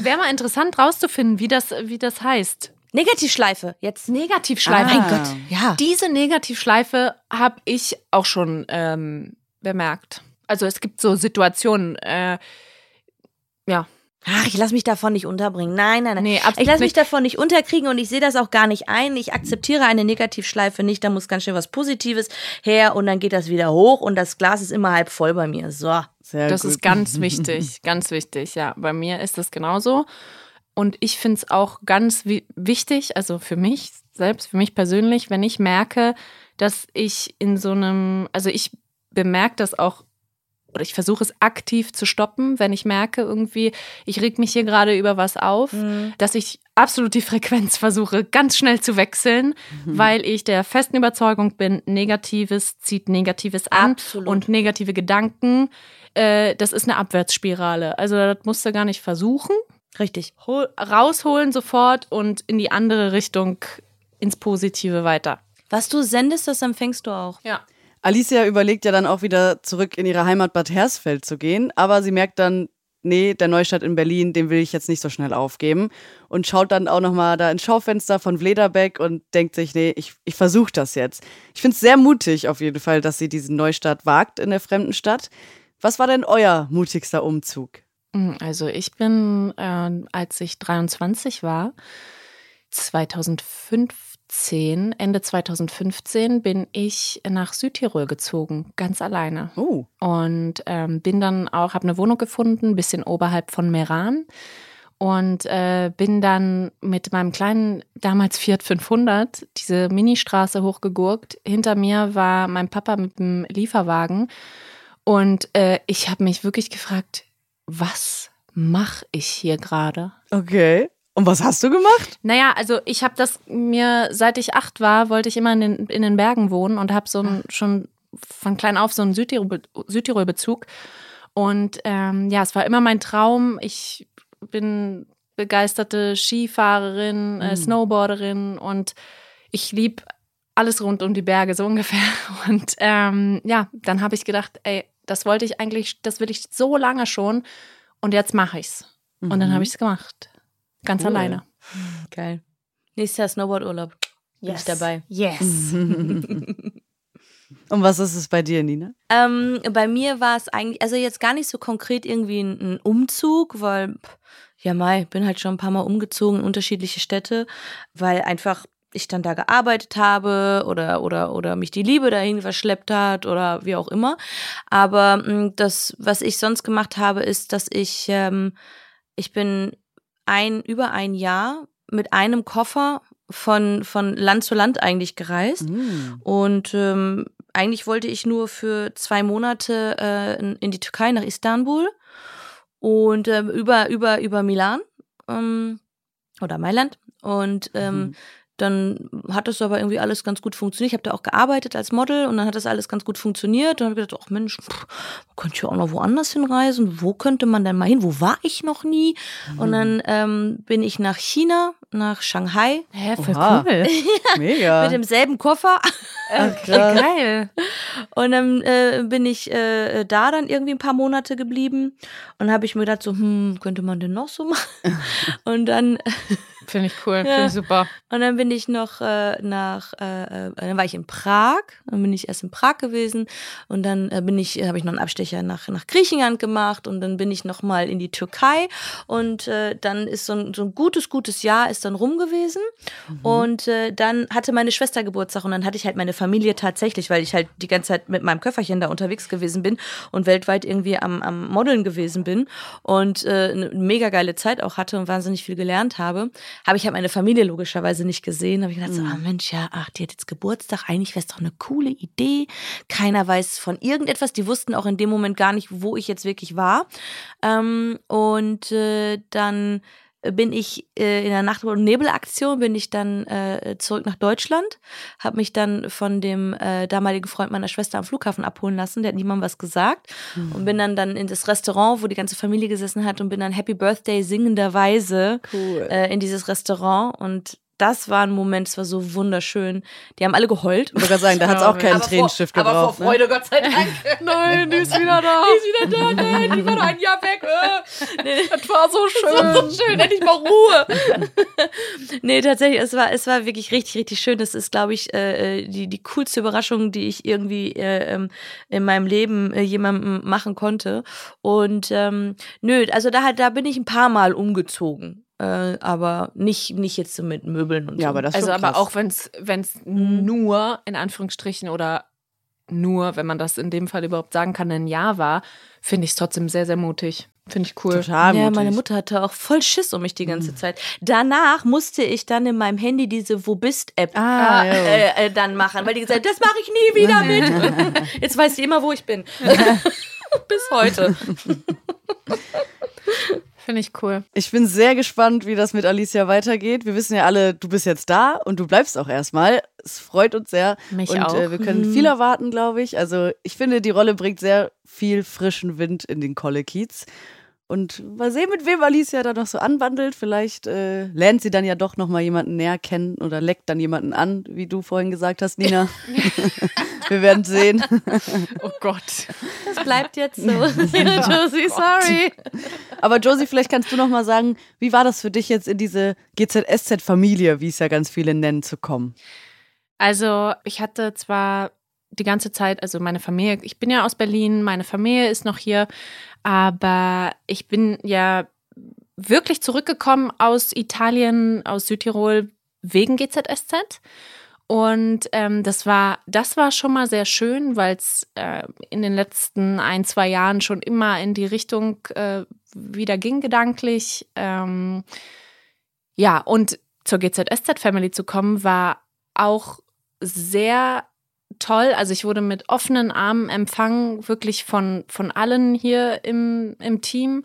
Wäre mal interessant rauszufinden, wie das, wie das heißt. Negativschleife. Jetzt. Negativschleife. Ah. Mein Gott. Ja. Diese Negativschleife habe ich auch schon ähm, bemerkt. Also es gibt so Situationen, äh, ja, Ach, ich lasse mich davon nicht unterbringen. Nein, nein, nein. Nee, ich lasse mich davon nicht unterkriegen und ich sehe das auch gar nicht ein. Ich akzeptiere eine Negativschleife nicht. Da muss ganz schnell was Positives her und dann geht das wieder hoch und das Glas ist immer halb voll bei mir. So. Sehr das gut. ist ganz (laughs) wichtig, ganz wichtig. Ja, bei mir ist das genauso. Und ich finde es auch ganz wi wichtig, also für mich selbst, für mich persönlich, wenn ich merke, dass ich in so einem, also ich bemerke das auch, oder ich versuche es aktiv zu stoppen, wenn ich merke, irgendwie, ich reg mich hier gerade über was auf, dass ich absolut die Frequenz versuche, ganz schnell zu wechseln, weil ich der festen Überzeugung bin, Negatives zieht Negatives an Absolut. und negative Gedanken, äh, das ist eine Abwärtsspirale. Also das musst du gar nicht versuchen. Richtig. Hol, rausholen sofort und in die andere Richtung ins Positive weiter. Was du sendest, das empfängst du auch. Ja. Alicia überlegt ja dann auch wieder zurück in ihre Heimat Bad Hersfeld zu gehen, aber sie merkt dann, nee, der Neustadt in Berlin, den will ich jetzt nicht so schnell aufgeben und schaut dann auch nochmal da ins Schaufenster von Vlederbeck und denkt sich, nee, ich, ich versuche das jetzt. Ich finde es sehr mutig auf jeden Fall, dass sie diesen Neustadt wagt in der fremden Stadt. Was war denn euer mutigster Umzug? Mm, Also ich bin, äh, als ich 23 war, 2015, Ende 2015, bin ich nach Südtirol gezogen, ganz alleine. Oh. Und ähm, bin dann auch, habe eine Wohnung gefunden, ein bisschen oberhalb von Meran. Und äh, bin dann mit meinem kleinen, damals Fiat 500, diese Ministraße hochgegurkt. Hinter mir war mein Papa mit dem Lieferwagen. Und äh, ich habe mich wirklich gefragt, was mache ich hier gerade? Okay. Und was hast du gemacht? Naja, also ich habe das mir, seit ich acht war, wollte ich immer in den, in den Bergen wohnen und habe so ein, schon von klein auf so einen Südtirol-Bezug. Und ähm, ja, es war immer mein Traum. Ich bin begeisterte Skifahrerin, äh, Snowboarderin und ich liebe alles rund um die Berge, so (laughs) ungefähr. Und ähm, ja, dann habe ich gedacht, ey, das wollte ich eigentlich, das will ich so lange schon und jetzt mache ich's. Und dann habe ich es gemacht. Ganz Cool. alleine. (laughs) Geil. Nächstes Jahr Snowboardurlaub. Bin ich dabei. Yes. (laughs) Und was ist es bei dir, Nina? Ähm, bei mir war es eigentlich, also jetzt gar nicht so konkret irgendwie ein, ein Umzug, weil, pff, ja, Mai, bin halt schon ein paar Mal umgezogen in unterschiedliche Städte, weil einfach ich dann da gearbeitet habe oder, oder, oder mich die Liebe dahin verschleppt hat oder wie auch immer. Aber mh, das, was ich sonst gemacht habe, ist, dass ich, ähm, ich bin ein, über ein Jahr mit einem Koffer von, von Land zu Land eigentlich gereist. Hm. Und ähm, eigentlich wollte ich nur für zwei Monate äh, in, in die Türkei nach Istanbul und ähm, über, über, über Milan ähm, oder Mailand. Und ähm, Mhm. Dann hat das aber irgendwie alles ganz gut funktioniert. Ich habe da auch gearbeitet als Model und dann hat das alles ganz gut funktioniert. Und dann habe ich gedacht, ach Mensch, pff, man könnte ja auch noch woanders hinreisen. Wo könnte man denn mal hin? Wo war ich noch nie? Und dann ähm, bin ich nach China, nach Shanghai Hä, voll Oha. cool. (laughs) Mega. mit demselben Koffer. Ach, krass. Geil. Und dann äh, bin ich äh, da dann irgendwie ein paar Monate geblieben und habe ich mir gedacht so, hm, könnte man denn noch so machen? (laughs) und dann (laughs) Finde ich cool. Ja. Finde ich super. und dann bin ich noch äh, nach, äh, äh, dann war ich in Prag, dann bin ich erst in Prag gewesen. Und dann äh, bin ich, habe ich noch einen Abstecher nach nach Griechenland gemacht. Und dann bin ich noch mal in die Türkei. Und äh, dann ist so ein, so ein gutes gutes Jahr ist dann rum gewesen. Und äh, dann hatte meine Schwester Geburtstag. Und dann hatte ich halt meine Familie tatsächlich, weil ich halt die ganze Zeit mit meinem Köfferchen da unterwegs gewesen bin und weltweit irgendwie am, am Modeln gewesen bin. Und eine mega geile Zeit auch hatte und wahnsinnig viel gelernt habe, habe ich halt meine Familie logischerweise nicht gesehen. Habe ich gedacht, so, ah Mensch, ja, ach, die hat jetzt Geburtstag, eigentlich wäre es doch eine coole Idee. Keiner weiß von irgendetwas. Die wussten auch in dem Moment gar nicht, wo ich jetzt wirklich war. Ähm, und äh, dann bin ich äh, in der Nacht- und Nebelaktion bin ich dann äh, zurück nach Deutschland, habe mich dann von dem äh, damaligen Freund meiner Schwester am Flughafen abholen lassen, der hat niemandem was gesagt und bin dann dann in das Restaurant, wo die ganze Familie gesessen hat und bin dann Happy Birthday singenderweise Cool. äh, in dieses Restaurant und das war ein Moment, es war so wunderschön. Die haben alle geheult. Ich wollte gerade sagen, da hat es auch keinen Tränenstift gebraucht. Aber vor Freude, Gott sei Dank. (laughs) Nein, die ist wieder da. Die ist wieder da, nein, die war noch ein Jahr weg. Äh. Nee, Das war so schön. das war so schön, endlich mal Ruhe. (laughs) nee, tatsächlich, es war, es war wirklich richtig, richtig schön. Das ist, glaube ich, äh, die, die coolste Überraschung, die ich irgendwie äh, ähm, in meinem Leben äh, jemandem machen konnte. Und ähm, nö, also da, da bin ich ein paar Mal umgezogen. Äh, aber nicht, nicht jetzt so mit Möbeln und Ja, so. aber das ist Also aber krass. auch wenn es nur in Anführungsstrichen oder nur, wenn man das in dem Fall überhaupt sagen kann, ein Jahr war, finde ich es trotzdem sehr, sehr mutig. Finde ich cool. total Ja, mutig. meine Mutter hatte auch voll Schiss um mich die ganze Zeit. Danach musste ich dann in meinem Handy diese Wo bist App Ah, ja. äh, äh, dann machen, weil die gesagt hat, das mache ich nie wieder mit. (laughs) Jetzt weiß sie immer, wo ich bin. (laughs) (laughs) Bis heute. Finde ich cool. Ich bin sehr gespannt, wie das mit Alicia weitergeht. Wir wissen ja alle, du bist jetzt da und du bleibst auch erstmal. Es freut uns sehr. Mich und auch. Äh, wir können viel erwarten, glaube ich. Also ich finde, die Rolle bringt sehr viel frischen Wind in den Kolle-Kiez. Und mal sehen, mit wem Alicia da noch so anwandelt. Vielleicht äh, lernt sie dann ja doch noch mal jemanden näher kennen oder leckt dann jemanden an, wie du vorhin gesagt hast, Nina. (laughs) (laughs) wir werden sehen. (laughs) Oh Gott. Das bleibt jetzt so. (laughs) (laughs) Josie, sorry. Aber Josie, vielleicht kannst du noch mal sagen, wie war das für dich jetzt in diese GZSZ-Familie, wie es ja ganz viele nennen, zu kommen? Also ich hatte zwar die ganze Zeit, also meine Familie, ich bin ja aus Berlin, meine Familie ist noch hier, aber ich bin ja wirklich zurückgekommen aus Italien, aus Südtirol wegen GZSZ. Und ähm, das war, das war schon mal sehr schön, weil es äh, in den letzten ein, zwei Jahren schon immer in die Richtung äh, wieder ging, gedanklich. Ähm, ja, und zur GZSZ Family zu kommen, war auch sehr toll. Also ich wurde mit offenen Armen empfangen, wirklich von, von allen hier im, im Team.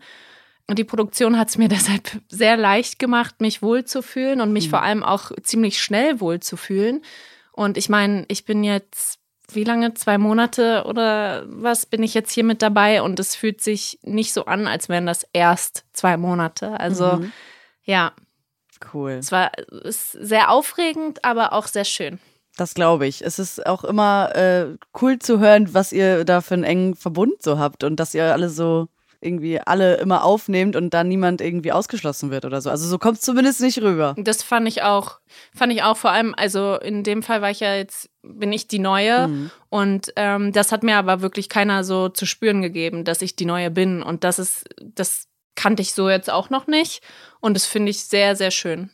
Und die Produktion hat es mir (laughs) deshalb sehr leicht gemacht, mich wohlzufühlen und mich mhm. vor allem auch ziemlich schnell wohlzufühlen. Und ich meine, ich bin jetzt, wie lange? Zwei Monate oder was bin ich jetzt hier mit dabei? Und es fühlt sich nicht so an, als wären das erst zwei Monate. Also mhm. ja. Cool. Es war ist sehr aufregend, aber auch sehr schön. Das glaube ich. Es ist auch immer äh, cool zu hören, was ihr da für einen engen Verbund so habt und dass ihr alle so irgendwie alle immer aufnehmt und da niemand irgendwie ausgeschlossen wird oder so. Also so kommt es zumindest nicht rüber. Das fand ich auch, fand ich auch vor allem, also in dem Fall war ich ja jetzt, bin ich die Neue mhm. und ähm, das hat mir aber wirklich keiner so zu spüren gegeben, dass ich die Neue bin und das ist, das kannte ich so jetzt auch noch nicht und das finde ich sehr, sehr schön.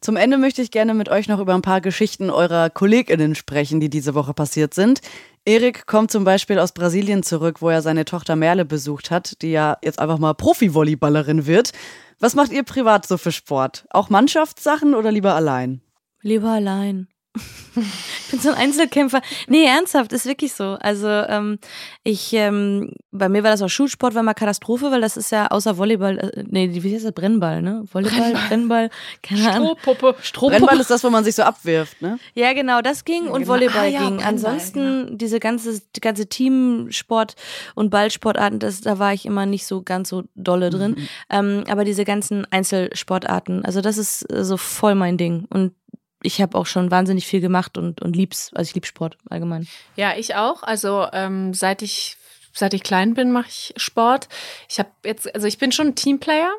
Zum Ende möchte ich gerne mit euch noch über ein paar Geschichten eurer KollegInnen sprechen, die diese Woche passiert sind. Erik kommt zum Beispiel aus Brasilien zurück, wo er seine Tochter Merle besucht hat, die ja jetzt einfach mal Profi-Volleyballerin wird. Was macht ihr privat so für Sport? Auch Mannschaftssachen oder lieber allein? Lieber allein. Ich bin so ein Einzelkämpfer. Nee, ernsthaft, ist wirklich so. Also ähm, ich, ähm, bei mir war das auch Schulsport, war mal Katastrophe, weil das ist ja außer Volleyball, äh, nee, wie heißt das? Brennball, ne? Volleyball, Brennball, Brennball keine Ahnung. Strohpuppe. Strohpuppe. Brennball ist das, wo man sich so abwirft, ne? Ja, genau, das ging und genau. Volleyball ah, ja, ging. Ansonsten genau. diese ganze, die ganze Teamsport und Ballsportarten, das, da war ich immer nicht so ganz so dolle drin. Mhm. Ähm, aber diese ganzen Einzelsportarten, also das ist äh, so voll mein Ding. Und ich habe auch schon wahnsinnig viel gemacht und, und lieb's, also ich lieb Sport allgemein. Ja, ich auch. Also ähm, seit ich seit ich klein bin, mache ich Sport. Ich habe jetzt, also ich bin schon Teamplayer.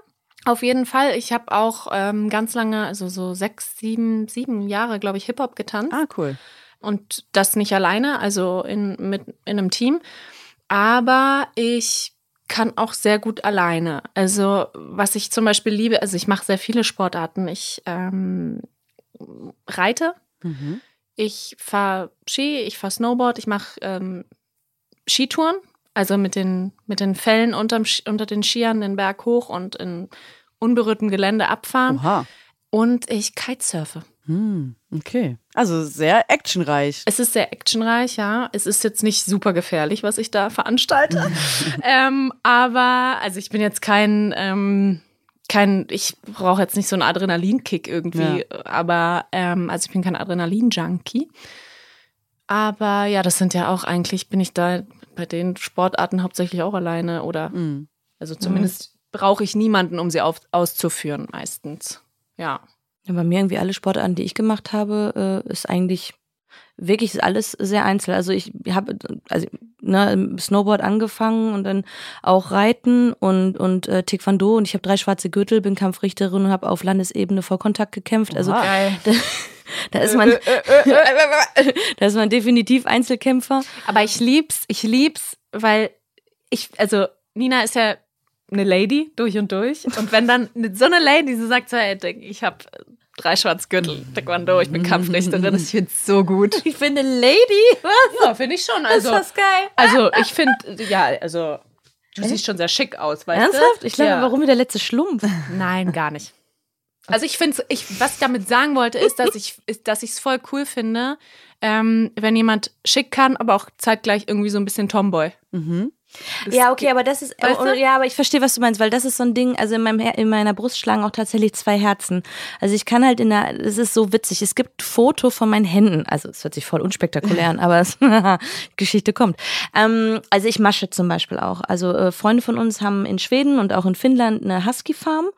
Auf jeden Fall. Ich habe auch ähm, ganz lange, also so sechs, sieben, sieben Jahre, glaube ich, Hip-Hop getanzt. Ah, cool. Und das nicht alleine, also in, mit, in einem Team. Aber ich kann auch sehr gut alleine. Also, was ich zum Beispiel liebe, also ich mache sehr viele Sportarten. Ich ähm, reite, mhm. ich fahre Ski, ich fahre Snowboard, ich mache ähm, Skitouren, also mit den, mit den Fällen unterm, unter den Skiern den Berg hoch und in unberührtem Gelände abfahren. Oha. Und ich kitesurfe. Hm, okay. Also sehr actionreich. Es ist sehr actionreich, ja. Es ist jetzt nicht super gefährlich, was ich da veranstalte. (laughs) ähm, aber, also ich bin jetzt kein ähm, kein, ich brauche jetzt nicht so einen Adrenalinkick irgendwie, ja. aber ähm, also ich bin kein Adrenalin-Junkie. Aber ja, das sind ja auch eigentlich, bin ich da bei den Sportarten hauptsächlich auch alleine oder mhm. also zumindest mhm. brauche ich niemanden, um sie auf, auszuführen meistens. Ja. ja. Bei mir irgendwie alle Sportarten, die ich gemacht habe, äh, ist eigentlich wirklich ist alles sehr einzeln. Also ich habe also ne, Snowboard angefangen und dann auch Reiten und und äh, Taekwondo und ich habe drei schwarze Gürtel, bin Kampfrichterin und habe auf Landesebene Vollkontakt gekämpft. Also (laughs) da, da, ist man (laughs) da ist man definitiv Einzelkämpfer. Aber ich lieb's, ich lieb's, weil ich also Nina ist ja eine Lady durch und durch und wenn dann so eine Lady so sagt, so, hey, ich habe drei Schwarzgürtel, Taekwondo, ich bin Kampfrichterin, ich finde es so gut. Ich finde Lady, was? Ja, finde ich schon. Also, ist das geil. Also ich finde, ja, also du siehst schon sehr schick aus, weißt Ernsthaft? du? Ernsthaft? Ich glaube, ja. warum wie der letzte Schlumpf? Nein, gar nicht. Also ich finde, ich, was ich damit sagen wollte, ist, dass ich, ist, dass ich es voll cool finde, ähm, wenn jemand schick kann, aber auch zeitgleich irgendwie so ein bisschen Tomboy. Mhm. Das ja, okay, aber das ist, weißt du? ja, aber ich verstehe, was du meinst, weil das ist so ein Ding, also in, meinem, in meiner Brust schlagen auch tatsächlich zwei Herzen. Also ich kann halt in der, es ist so witzig, es gibt Foto von meinen Händen, also es hört sich voll unspektakulär an, aber es, (laughs) Geschichte kommt. Ähm, also ich masche zum Beispiel auch. Also äh, Freunde von uns haben in Schweden und auch in Finnland eine Husky-Farm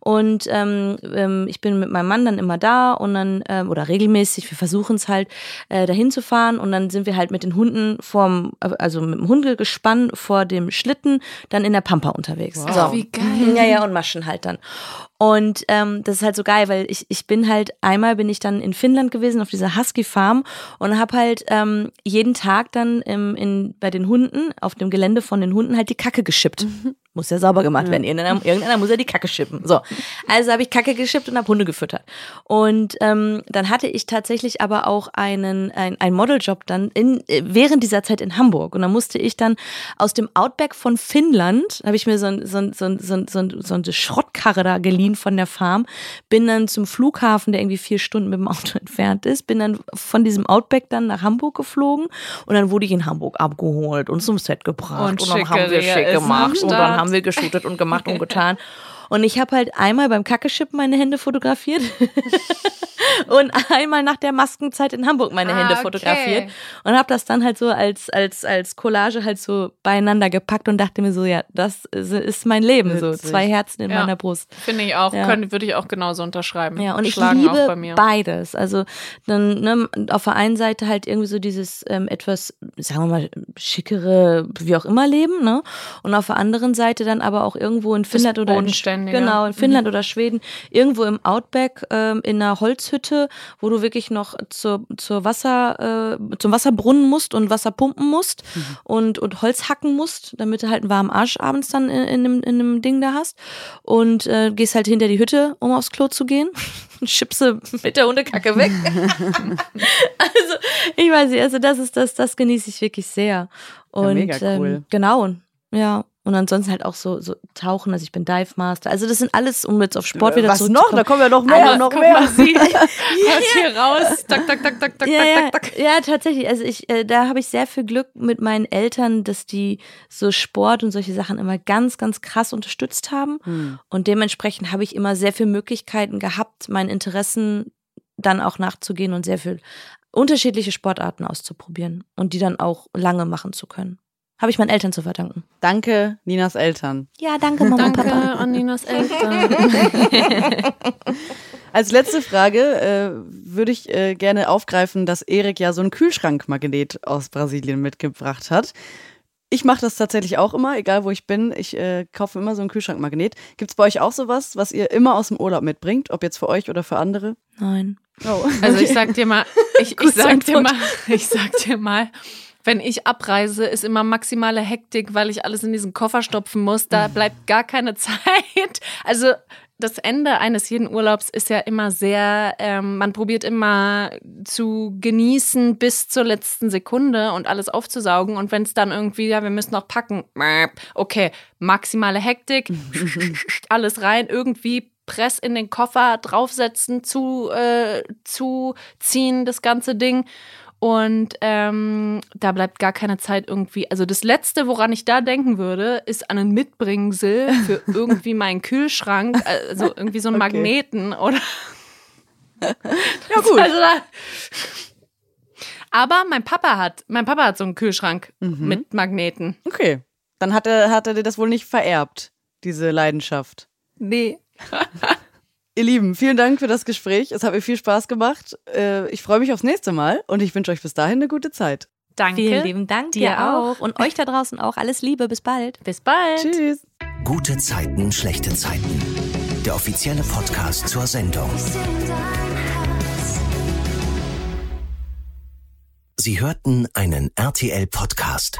und ähm, ähm, ich bin mit meinem Mann dann immer da und dann, ähm, oder regelmäßig, wir versuchen es halt, äh, dahin zu fahren und dann sind wir halt mit den Hunden vorm, also mit dem Hundegespann vor dem Schlitten, dann in der Pampa unterwegs. Wow. So. Wie geil. (laughs) Ja, ja, und Maschen halt dann. Und ähm, das ist halt so geil, weil ich, ich bin halt, einmal bin ich dann in Finnland gewesen auf dieser Husky-Farm und habe halt ähm, jeden Tag dann im, in, bei den Hunden, auf dem Gelände von den Hunden halt die Kacke geschippt. Mhm. Muss ja sauber gemacht werden. Irgendeiner, irgendeiner muss ja die Kacke schippen. So, also habe ich Kacke geschippt und habe Hunde gefüttert. Und ähm, dann hatte ich tatsächlich aber auch einen ein, ein Modeljob dann in, während dieser Zeit in Hamburg. Und dann musste ich dann aus dem Outback von Finnland, habe ich mir so, ein, so, ein, so, ein, so, ein, so, ein, so eine Schrottkarre da geliehen von der Farm, bin dann zum Flughafen, der irgendwie vier Stunden mit dem Auto (laughs) entfernt ist, bin dann von diesem Outback dann nach Hamburg geflogen und dann wurde ich in Hamburg abgeholt und zum Set gebracht und, und dann haben wir schick gemacht und dann haben wir geshootet und gemacht und (laughs) getan. Und ich habe halt einmal beim Kackeschippen meine Hände fotografiert (laughs) und einmal nach der Maskenzeit in Hamburg meine ah, Hände fotografiert okay. und habe das dann halt so als als als Collage halt so beieinander gepackt und dachte mir so ja das ist mein Leben Witzig. so zwei Herzen in ja. meiner Brust finde ich auch ja. würde ich auch genauso unterschreiben ja und Schlagen ich liebe beides also dann ne, auf der einen Seite halt irgendwie so dieses ähm, etwas sagen wir mal schickere wie auch immer Leben ne und auf der anderen Seite dann aber auch irgendwo in Finnland oder in, genau in Finnland mhm. oder Schweden irgendwo im Outback ähm, in einer Holzhütte wo du wirklich noch zur, zur Wasser, äh, zum Wasserbrunnen musst und Wasser pumpen musst mhm. und, und Holz hacken musst, damit du halt einen warmen Arsch abends dann in, in, einem, in einem Ding da hast. Und äh, gehst halt hinter die Hütte, um aufs Klo zu gehen. (laughs) Chipse mit der Hundekacke weg. (laughs) also, ich weiß nicht, also das ist das, das genieße ich wirklich sehr. Und ja, mega cool. ähm, genau, ja. Und ansonsten halt auch so, so Tauchen, also ich bin Dive Master. Also das sind alles, um jetzt auf Sport wieder Was noch? Da kommen ja noch mehr, also, noch mehr. Mal, sie (laughs) hier raus. Tak, tak, tak, tak, tak, ja, tak, tak, tak. Ja, tatsächlich. Also ich, äh, da habe ich sehr viel Glück mit meinen Eltern, dass die so Sport und solche Sachen immer ganz, ganz krass unterstützt haben. Hm. Und dementsprechend habe ich immer sehr viele Möglichkeiten gehabt, meinen Interessen dann auch nachzugehen und sehr viel unterschiedliche Sportarten auszuprobieren und die dann auch lange machen zu können habe ich meinen Eltern zu verdanken. Danke, Ninas Eltern. Ja, danke, Mama danke und Papa. Danke an Ninas (laughs) Eltern. (laughs) Als letzte Frage äh, würde ich äh, gerne aufgreifen, dass Erik ja so einen Kühlschrankmagnet aus Brasilien mitgebracht hat. Ich mache das tatsächlich auch immer, egal wo ich bin. Ich äh, kaufe immer so einen Kühlschrankmagnet. Gibt es bei euch auch sowas, was ihr immer aus dem Urlaub mitbringt, ob jetzt für euch oder für andere? Nein. Oh. Also ich (laughs) sag dir mal, ich, ich sag dir mal, ich sag dir mal, wenn ich abreise, ist immer maximale Hektik, weil ich alles in diesen Koffer stopfen muss. Da bleibt gar keine (laughs) Zeit. Also das Ende eines jeden Urlaubs ist ja immer sehr, ähm, man probiert immer zu genießen bis zur letzten Sekunde und alles aufzusaugen. Und wenn es dann irgendwie, ja, wir müssen noch packen, okay, maximale Hektik, (laughs) alles rein, irgendwie Press in den Koffer draufsetzen, zu, äh, zuziehen, das ganze Ding. Und ähm, da bleibt gar keine Zeit irgendwie. Also das Letzte, woran ich da denken würde, ist an ein Mitbringsel für (laughs) irgendwie meinen Kühlschrank, also irgendwie so einen okay. Magneten oder. ja gut. Also da, aber mein Papa hat, mein Papa hat so einen Kühlschrank mhm. mit Magneten. Okay, dann hat er, hat er dir das wohl nicht vererbt, diese Leidenschaft. Nee. (laughs) Ihr Lieben, vielen Dank für das Gespräch. Es hat mir viel Spaß gemacht. Äh, ich freue mich aufs nächste Mal und ich wünsche euch bis dahin eine gute Zeit. Danke. Vielen lieben Dank dir, dir auch. Und euch da draußen auch. Alles Liebe. Bis bald. Bis bald. Tschüss. Gute Zeiten, schlechte Zeiten. Der offizielle Podcast zur Sendung. Sie hörten einen RTL-Podcast.